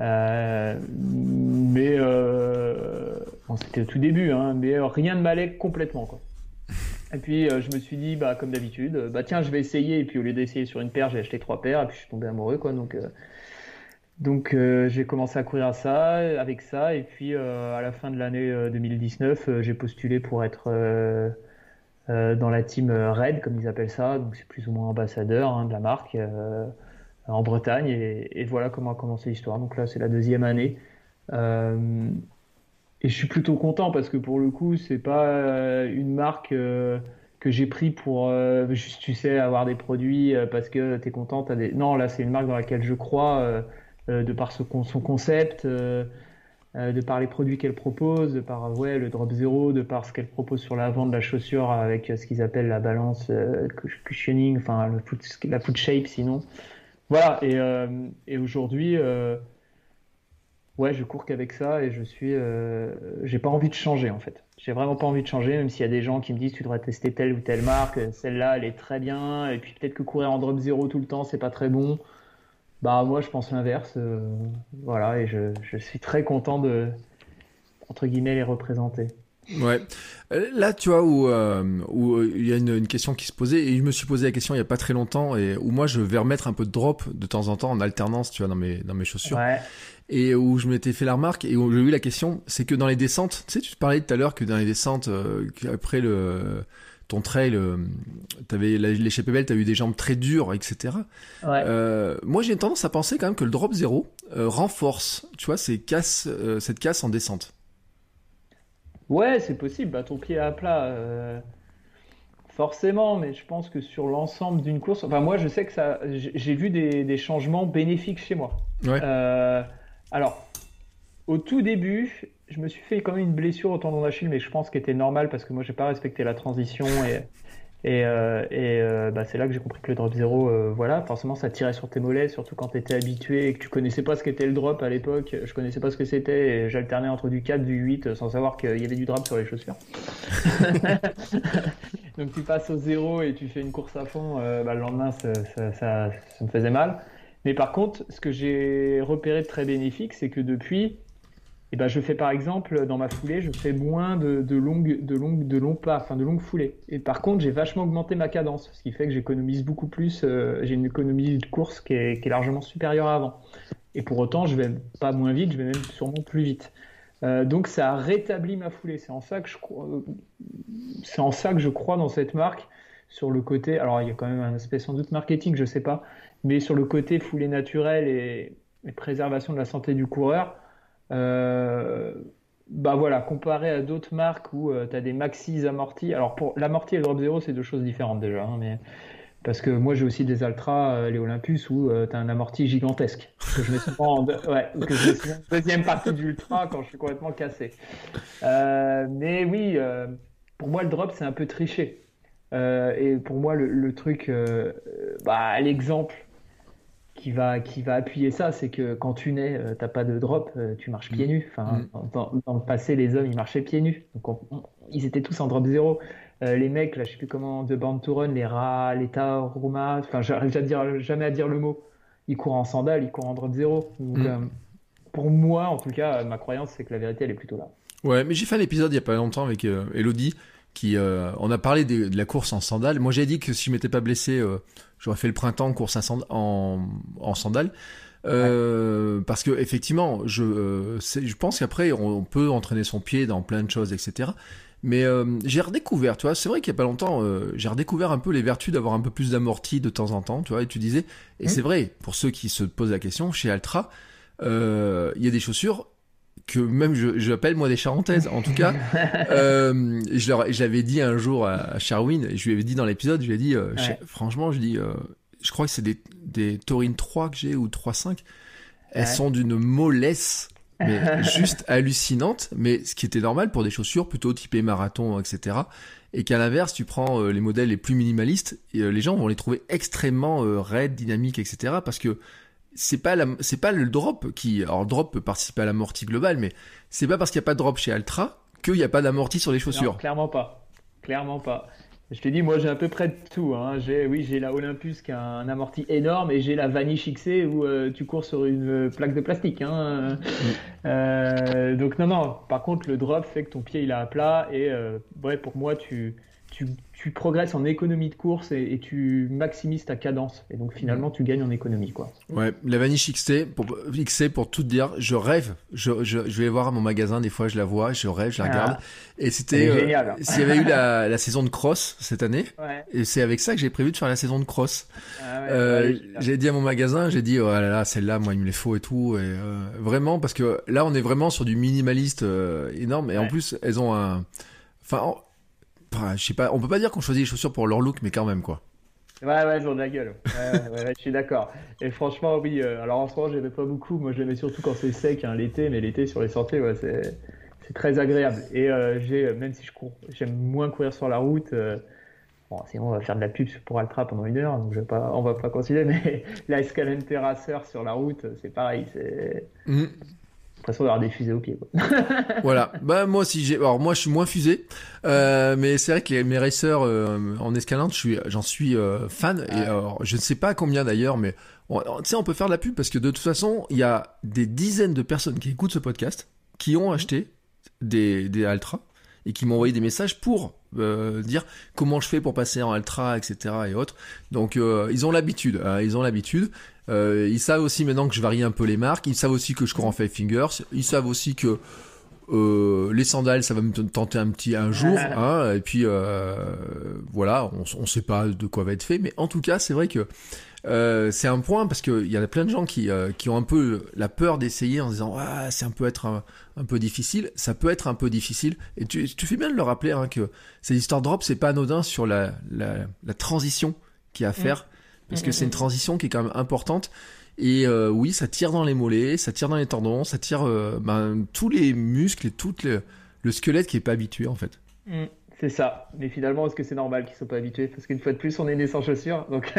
euh, mais bon, c'était au tout début, hein, mais rien ne m'allait complètement. Et puis, je me suis dit, bah, comme d'habitude, bah, tiens, je vais essayer, et puis au lieu d'essayer sur une paire, j'ai acheté trois paires, et puis je suis tombé amoureux, quoi, donc donc euh, j'ai commencé à courir à ça, avec ça, et puis euh, à la fin de l'année 2019, euh, j'ai postulé pour être dans la team Red, comme ils appellent ça, donc c'est plus ou moins ambassadeur hein, de la marque en Bretagne, et, voilà comment a commencé l'histoire. Donc là c'est la deuxième année, et je suis plutôt content parce que pour le coup c'est pas une marque que j'ai pris pour juste tu sais avoir des produits parce que tu es content, non là c'est une marque dans laquelle je crois de par son, concept, euh, euh, de par les produits qu'elle propose, de par ouais, le drop zéro, de par ce qu'elle propose sur l'avant de la chaussure avec ce qu'ils appellent la balance cushioning, enfin la foot shape sinon. Voilà, et, et aujourd'hui, ouais, je cours qu'avec ça et je suis, j'ai pas envie de changer en fait. J'ai vraiment pas envie de changer, même s'il y a des gens qui me disent tu devrais tester telle ou telle marque, celle-là elle est très bien, et puis peut-être que courir en drop zéro tout le temps c'est pas très bon. Bah moi je pense l'inverse, euh, voilà, et je, je, suis très content de entre guillemets les représenter. Ouais. Euh, là, tu vois, où, euh, où il y a une, une, question qui se posait, et je me suis posé la question il y a pas très longtemps, et où moi je vais remettre un peu de drop de temps en temps en alternance, tu vois, dans mes, dans mes chaussures. Ouais. Et où je m'étais fait la remarque, et où j'ai eu la question, c'est que dans les descentes, tu sais, tu te parlais tout à l'heure que dans les descentes, euh, après le, ton trail, euh, t'avais l'échappée belle, t'as eu des jambes très dures, etc. Ouais. Euh, moi, j'ai tendance à penser quand même que le drop zéro euh, renforce, tu vois, ces casses, euh, cette casse en descente. Ouais, c'est possible. Bah, ton pied à plat, forcément, mais je pense que sur l'ensemble d'une course, enfin moi, je sais que ça, j'ai vu des, des changements bénéfiques chez moi. Ouais. Alors, au tout début, je me suis fait quand même une blessure au tendon d'Achille, mais je pense qu'elle était normale parce que moi, j'ai pas respecté la transition et et, euh, et euh, bah, c'est là que j'ai compris que le drop zéro, euh, voilà, forcément, ça tirait sur tes mollets, surtout quand tu étais habitué et que tu connaissais pas ce qu'était le drop à l'époque. Je connaissais pas ce que c'était et j'alternais entre du 4, du 8 euh, sans savoir qu'il y avait du drop sur les chaussures. [laughs] Donc tu passes au zéro et tu fais une course à fond, bah, le lendemain, ça, ça, ça, ça me faisait mal. Mais par contre, ce que j'ai repéré de très bénéfique, c'est que depuis, eh ben, je fais par exemple dans ma foulée, je fais moins de, longues, de longues, de longs pas, enfin de longues foulées. Et par contre, j'ai vachement augmenté ma cadence, ce qui fait que j'économise beaucoup plus. euh, j'ai une économie de course qui est, largement supérieure à avant. Et pour autant, je vais pas moins vite, je vais même sûrement plus vite. Euh, donc ça a rétabli ma foulée. C'est en ça que je crois, euh, c'est en ça que je crois dans cette marque sur le côté. Alors il y a quand même un aspect sans doute marketing, je sais pas, mais sur le côté foulée naturelle et, et préservation de la santé du coureur. Euh, bah voilà, comparé à d'autres marques où tu as des maxis amortis. Alors pour l'amorti et le drop zero, c'est deux choses différentes déjà. hein, mais parce que moi j'ai aussi des Ultra, euh, les Olympus, où tu as un amorti gigantesque que je mets souvent en, deuxième partie du ultra quand je suis complètement cassé. Euh, mais oui, euh, pour moi le drop c'est un peu triché. Euh, et pour moi le, le truc, euh, euh, bah, l'exemple qui va, qui va appuyer ça, c'est que quand tu nais, euh, t'as pas de drop, euh, tu marches pieds nus. Enfin, dans, dans le passé, les hommes, ils marchaient pieds nus. Donc, on- on- ils étaient tous en drop zéro. Euh, les mecs, là, je sais plus comment, de Born to Run, les rats, les Tauruma, enfin, j'arrive à dire, jamais à dire le mot. Ils courent en sandales, ils courent en drop zéro. Donc, Mm. euh, pour moi, en tout cas, ma croyance, c'est que la vérité, elle est plutôt là. Ouais, mais j'ai fait un épisode il y a pas longtemps avec euh, Elodie qui euh, on a parlé de, la course en sandales. Moi, j'ai dit que si je m'étais pas blessé, euh, j'aurais fait le printemps en course en, en sandales. Euh, Parce que effectivement, je, pense qu'après on, peut entraîner son pied dans plein de choses, etc. Mais j'ai redécouvert, tu vois, c'est vrai qu'il y a pas longtemps, j'ai redécouvert un peu les vertus d'avoir un peu plus d'amorti de temps en temps, tu vois. Et tu disais, et Mm. c'est vrai pour ceux qui se posent la question, chez Altra, il y a des chaussures que même je j'appelle moi des charentaises en tout cas [laughs] euh, je leur je l'avais dit un jour à, et je lui avais dit dans l'épisode je lui ai dit euh, Ouais. franchement je dis euh, je crois que c'est des des Taurine 3 que j'ai ou 3.5 elles Ouais. sont d'une mollesse mais [laughs] juste hallucinante mais ce qui était normal pour des chaussures plutôt typées marathon etc et qu'à l'inverse tu prends les modèles les plus minimalistes et, les gens vont les trouver extrêmement raides dynamiques etc parce que c'est pas la, c'est pas le drop qui, alors le drop peut participer à l'amorti global, mais c'est pas parce qu'il n'y a pas de drop chez Altra qu'il n'y a pas d'amorti sur les Non, chaussures. clairement pas. Clairement pas. Je te dis, moi j'ai à peu près de tout. Hein. J'ai, oui, j'ai la Olympus qui a un amorti énorme et j'ai la Vanish XC où euh, tu cours sur une plaque de plastique. Hein. Euh, donc non, non. Par contre, le drop fait que ton pied il est à plat et euh, ouais, pour moi, tu, tu, tu progresses en économie de course et, et tu maximises ta cadence. Et donc finalement, tu gagnes en économie, quoi. Ouais, la Vanish XT, pour, XC, pour tout dire, je rêve, je, je, je vais voir à mon magasin, des fois je la vois, je rêve, je la Ah. regarde. Et c'était, euh, s'il y avait eu la, la saison de cross cette année, Ouais. et c'est avec ça que j'ai prévu de faire la saison de cross. Ah ouais, Euh, j'ai dit à mon magasin, j'ai dit oh là là, celle-là, moi il me les faut et tout, et euh, vraiment parce que là on est vraiment sur du minimaliste euh, énorme, et en plus elles ont un, enfin, enfin, je sais pas, on peut pas dire qu'on choisit les chaussures pour leur look, mais quand même quoi. Ouais, ouais, j'en ai la gueule. Ouais, ouais, ouais, je suis d'accord. Et franchement, oui. euh, alors en ce moment, j'aimais pas beaucoup. Moi, j'aimais surtout quand c'est sec, hein, l'été. Mais l'été sur les ouais, c'est très agréable. Et euh, j'ai, euh, même si je cours, j'aime moins courir sur la route. euh, bon, sinon, on va faire de la pub pour Altra pendant une heure, donc je vais pas, on va pas continuer. Mais [laughs] la Escalade Terrasseur sur la route, c'est pareil. C'est Mhm. L'impression d'avoir des fusées au pied. Quoi. [laughs] voilà. Bah moi si j'ai, alors moi je suis moins fusé, euh, mais c'est vrai que les, mes racers euh, en escalade, je suis, j'en suis euh, fan. Et alors, je ne sais pas combien d'ailleurs, mais tu sais, on peut faire de la pub parce que de toute façon, il y a des dizaines de personnes qui écoutent ce podcast qui ont acheté des des Altra et qui m'ont envoyé des messages pour euh, dire comment je fais pour passer en ultra, etc. et autres. Donc euh, ils ont l'habitude, hein, ils ont l'habitude. Euh, ils savent aussi maintenant que je varie un peu les marques. Ils savent aussi que je cours en five fingers. Ils savent aussi que euh, les sandales, ça va me tenter un petit un jour, hein, et puis euh, voilà, on, on sait pas de quoi va être fait, mais en tout cas, c'est vrai que euh, c'est un point parce qu'il y a plein de gens qui, qui ont un peu la peur d'essayer en disant ah c'est un peu être un, un, peu difficile. Ça peut être un peu difficile et tu, tu fais bien de le rappeler hein, que cette histoire drop c'est pas anodin sur la, la, la transition qu'il y a à faire parce que c'est une transition qui est quand même importante. Et euh, oui, ça tire dans les mollets, ça tire dans les tendons, ça tire euh, ben, tous les muscles et tout le, le squelette qui est pas habitué en fait. Mm, c'est ça. Mais finalement, est-ce que c'est normal qu'ils soient pas habitués? Parce qu'une fois de plus, on est né sans chaussures. Donc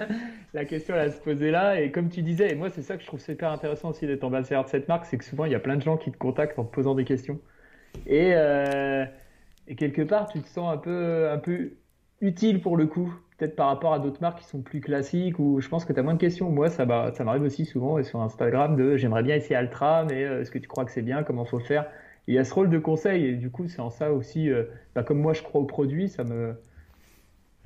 [laughs] la question elle a se poser là. Et comme tu disais, et moi c'est ça que je trouve super intéressant aussi d'être ambassadeur de cette marque, c'est que souvent il y a plein de gens qui te contactent en te posant des questions. Et, euh, et quelque part, tu te sens un peu, un peu utile pour le coup peut-être par rapport à d'autres marques qui sont plus classiques ou je pense que tu as moins de questions. Moi, ça, ça m'arrive aussi souvent sur Instagram de j'aimerais bien essayer Altra, mais euh, est-ce que tu crois que c'est bien? Comment faut faire Il y a ce rôle de conseil et du coup, c'est en ça aussi, euh, bah, comme moi je crois au produit, ça me,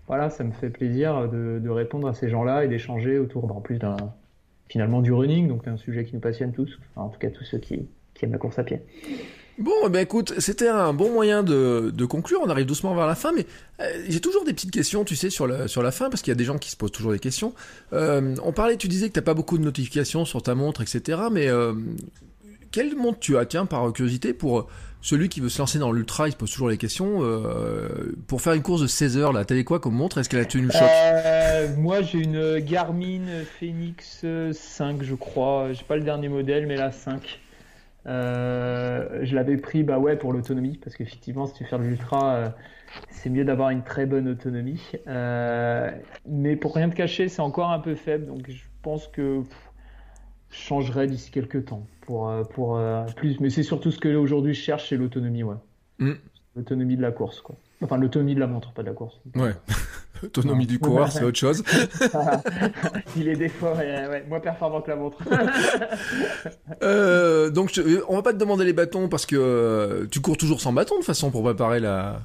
voilà, ça me fait plaisir de, répondre à ces gens-là et d'échanger autour, bah, en plus d'un finalement du running, donc un sujet qui nous passionne tous, en tout cas tous ceux qui aiment la course à pied. Bon, eh ben écoute, c'était un bon moyen de, conclure. On arrive doucement vers la fin, mais euh, j'ai toujours des petites questions, tu sais, sur la, sur la fin, parce qu'il y a des gens qui se posent toujours des questions. Euh, on parlait, tu disais que t'as pas beaucoup de notifications sur ta montre, etc. Mais euh, quelle montre tu as, tiens, par curiosité, pour celui qui veut se lancer dans l'ultra, il se pose toujours les questions. Pour faire une course de 16 heures, là, t'avais quoi comme montre? Est-ce qu'elle a tenu le choc? Moi, j'ai une Garmin Phoenix 5, je crois. J'ai pas le dernier modèle, mais la 5. Euh, je l'avais pris bah ouais, pour l'autonomie, parce qu'effectivement, si tu fais de l'ultra, euh, c'est mieux d'avoir une très bonne autonomie. Euh, mais pour rien te cacher, c'est encore un peu faible, donc je pense que pff, je changerai d'ici quelques temps pour, pour plus. Mais c'est surtout ce que aujourd'hui je cherche, c'est l'autonomie, ouais. Mm. L'autonomie de la course, quoi. Enfin, l'autonomie de la montre, pas de la course. Ouais. Autonomie du coureur, c'est autre chose. [laughs] Il est des fois ouais, moins performant que la montre. [laughs] euh, donc, on va pas te demander les bâtons parce que euh, tu cours toujours sans bâton de façon pour préparer la.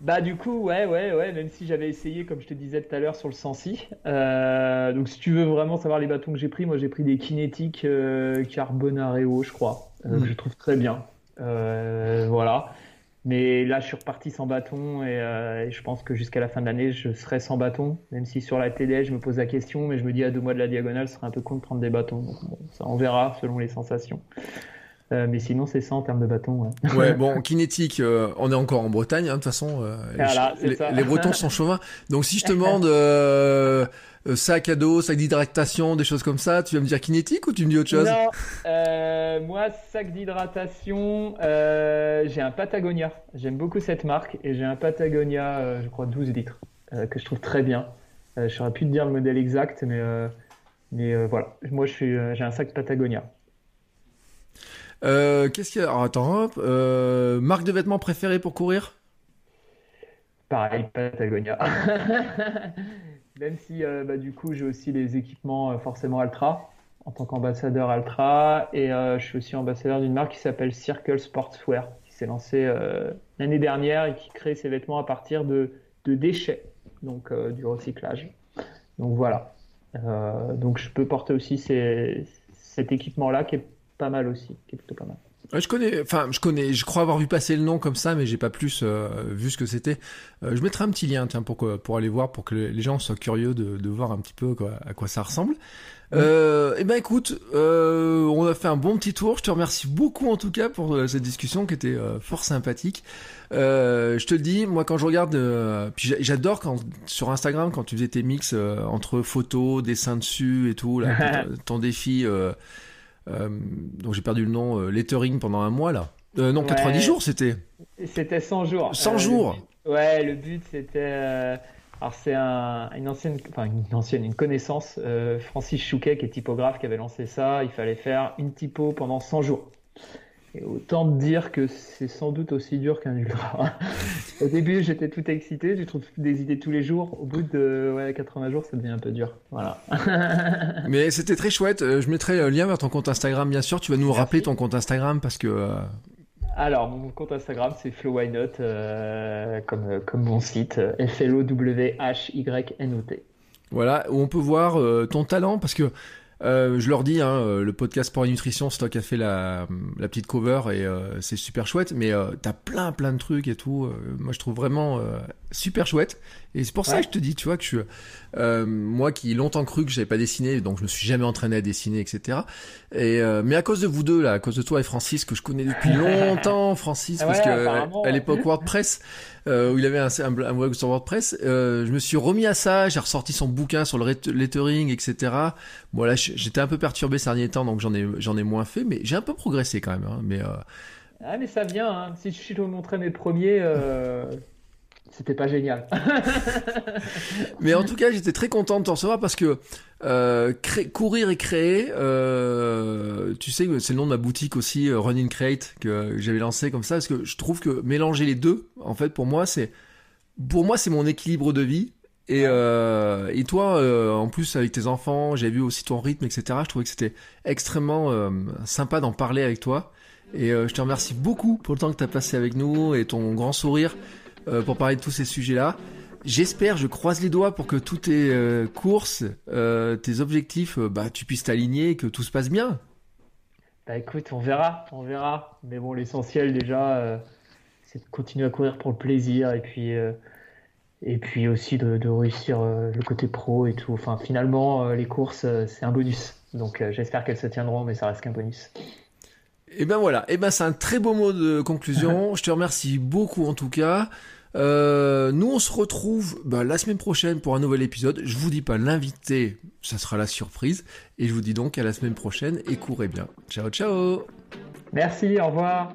Bah du coup ouais ouais ouais même si j'avais essayé comme je te disais tout à l'heure sur le Sensi euh, donc si tu veux vraiment savoir les bâtons que j'ai pris moi j'ai pris des kinétiques euh, Carbonareo je crois euh, Mm. que je trouve très bien Euh, voilà mais là je suis reparti sans bâton et, euh, et je pense que jusqu'à la fin de l'année je serai sans bâton. Même si sur la télé je me pose la question mais je me dis à deux mois de la diagonale ce serait un peu con de prendre des bâtons. Bon, ça on verra selon les sensations Euh, mais sinon c'est ça en termes de bâton ouais. Ouais, [laughs] bon, kinétique, euh, on est encore en Bretagne, hein, de toute façon. euh, Voilà, c'est les, Bretons sont chauvins. Donc si je te demande sac à dos, sac d'hydratation, des choses comme ça, tu vas me dire kinétique ou tu me dis autre chose? Non, moi, sac d'hydratation, j'ai un Patagonia. J'aime beaucoup cette marque et j'ai un Patagonia, je crois 12 litres, que je trouve très bien. Je saurais plus te dire le modèle exact, mais, mais voilà. Moi, j'ai un sac Patagonia. Euh, Qu'est-ce qu'il y a? Attends, euh, marque de vêtements préférée pour courir? Pareil, Patagonia. [laughs] Même si, euh, bah, du coup, j'ai aussi les équipements forcément Altra en tant qu'ambassadeur Altra et je suis aussi ambassadeur d'une marque qui s'appelle Circle Sportswear qui s'est lancée l'année dernière et qui crée ses vêtements à partir de, de déchets, donc du recyclage. Donc voilà. Donc je peux porter aussi cet équipement-là qui est pas mal aussi, qui est plutôt pas mal. Je connais, enfin, je connais, je crois avoir vu passer le nom comme ça, mais j'ai pas plus euh, vu ce que c'était. Euh, je mettrai un petit lien, tiens, pour que, pour aller voir, pour que les gens soient curieux de, de voir un petit peu quoi, à quoi ça ressemble. Euh, eh ben écoute, euh, on a fait un bon petit tour. Je te remercie beaucoup en tout cas pour euh, cette discussion qui était fort sympathique. Je te le dis, moi quand je regarde, puis j'a- j'adore quand sur Instagram quand tu faisais tes mix entre photos, dessins dessus et tout, là, [laughs] ton, ton défi. Euh, donc j'ai perdu le nom, euh, lettering pendant un mois là. Euh, non, Ouais. 90 jours c'était. C'était 100 jours. 100 Euh, jours. le ouais, le but c'était. alors c'est un, une ancienne, enfin une ancienne, une connaissance, euh, Francis Chouquet qui est typographe qui avait lancé ça. Il fallait faire une typo pendant 100 jours. Et autant te dire que c'est sans doute aussi dur qu'un ultra. [laughs] Au début, j'étais tout excité, je trouve des idées tous les jours. Au bout de ouais, 80 jours, ça devient un peu dur. Voilà. [laughs] Mais c'était très chouette. Euh, Je mettrai le lien vers ton compte Instagram, bien sûr. Tu vas nous rappeler ton compte Instagram parce que euh, Alors, mon compte Instagram, c'est Flow Why Not, comme, comme mon site, F-L-O-W-H-Y-N-O-T. Voilà, où on peut voir ton talent, parce que euh, je leur dis, hein, euh, le podcast pour la nutrition, Stock a fait la, la petite cover et euh, c'est super chouette, mais euh, t'as plein plein de trucs et tout. moi, je trouve vraiment super chouette. Et c'est pour ça que je te dis, tu vois, que je suis, moi qui longtemps cru que j'avais pas dessiné, donc je me suis jamais entraîné à dessiner, etc. Et mais à cause de vous deux là, à cause de toi et Francis que je connais depuis [laughs] longtemps, Francis, parce que à l'époque WordPress, où il avait un, un, blog sur WordPress, je me suis remis à ça, j'ai ressorti son bouquin sur le lettering, etc. Bon là, j'étais un peu perturbé ces derniers temps, donc j'en ai, j'en ai moins fait, mais j'ai un peu progressé quand même. Hein, mais, euh... Ah, mais ça vient. Hein. Si je te montrais mes premiers, euh... c'était pas génial. [laughs] mais en tout cas, j'étais très content de t'en recevoir parce que euh, courir et créer, euh, tu sais, c'est le nom de ma boutique aussi, euh, Running Crate, que j'avais lancé comme ça, parce que je trouve que mélanger les deux, en fait, pour moi, c'est pour moi, c'est mon équilibre de vie. Et, euh, et toi, en plus avec tes enfants, j'ai vu aussi ton rythme, etc. Je trouvais que c'était extrêmement sympa d'en parler avec toi. Et je te remercie beaucoup pour le temps que tu as passé avec nous et ton grand sourire euh, pour parler de tous ces sujets-là. J'espère, je croise les doigts pour que toutes tes courses, tes objectifs, bah, tu puisses t'aligner et que tout se passe bien. Bah écoute, on verra, on verra. Mais bon, l'essentiel déjà, c'est de continuer à courir pour le plaisir et puis et puis aussi de, réussir euh, le côté pro et tout. Enfin, finalement, euh, les courses, euh, c'est un bonus. Donc j'espère qu'elles se tiendront, mais ça reste qu'un bonus. Et ben voilà, et ben c'est un très beau mot de conclusion. [laughs] Je te remercie beaucoup en tout cas. nous on se retrouve bah, la semaine prochaine pour un nouvel épisode. Je vous dis pas l'invité, ça sera la surprise. Et je vous dis donc à la semaine prochaine et courez bien. Ciao ciao. Merci, au revoir.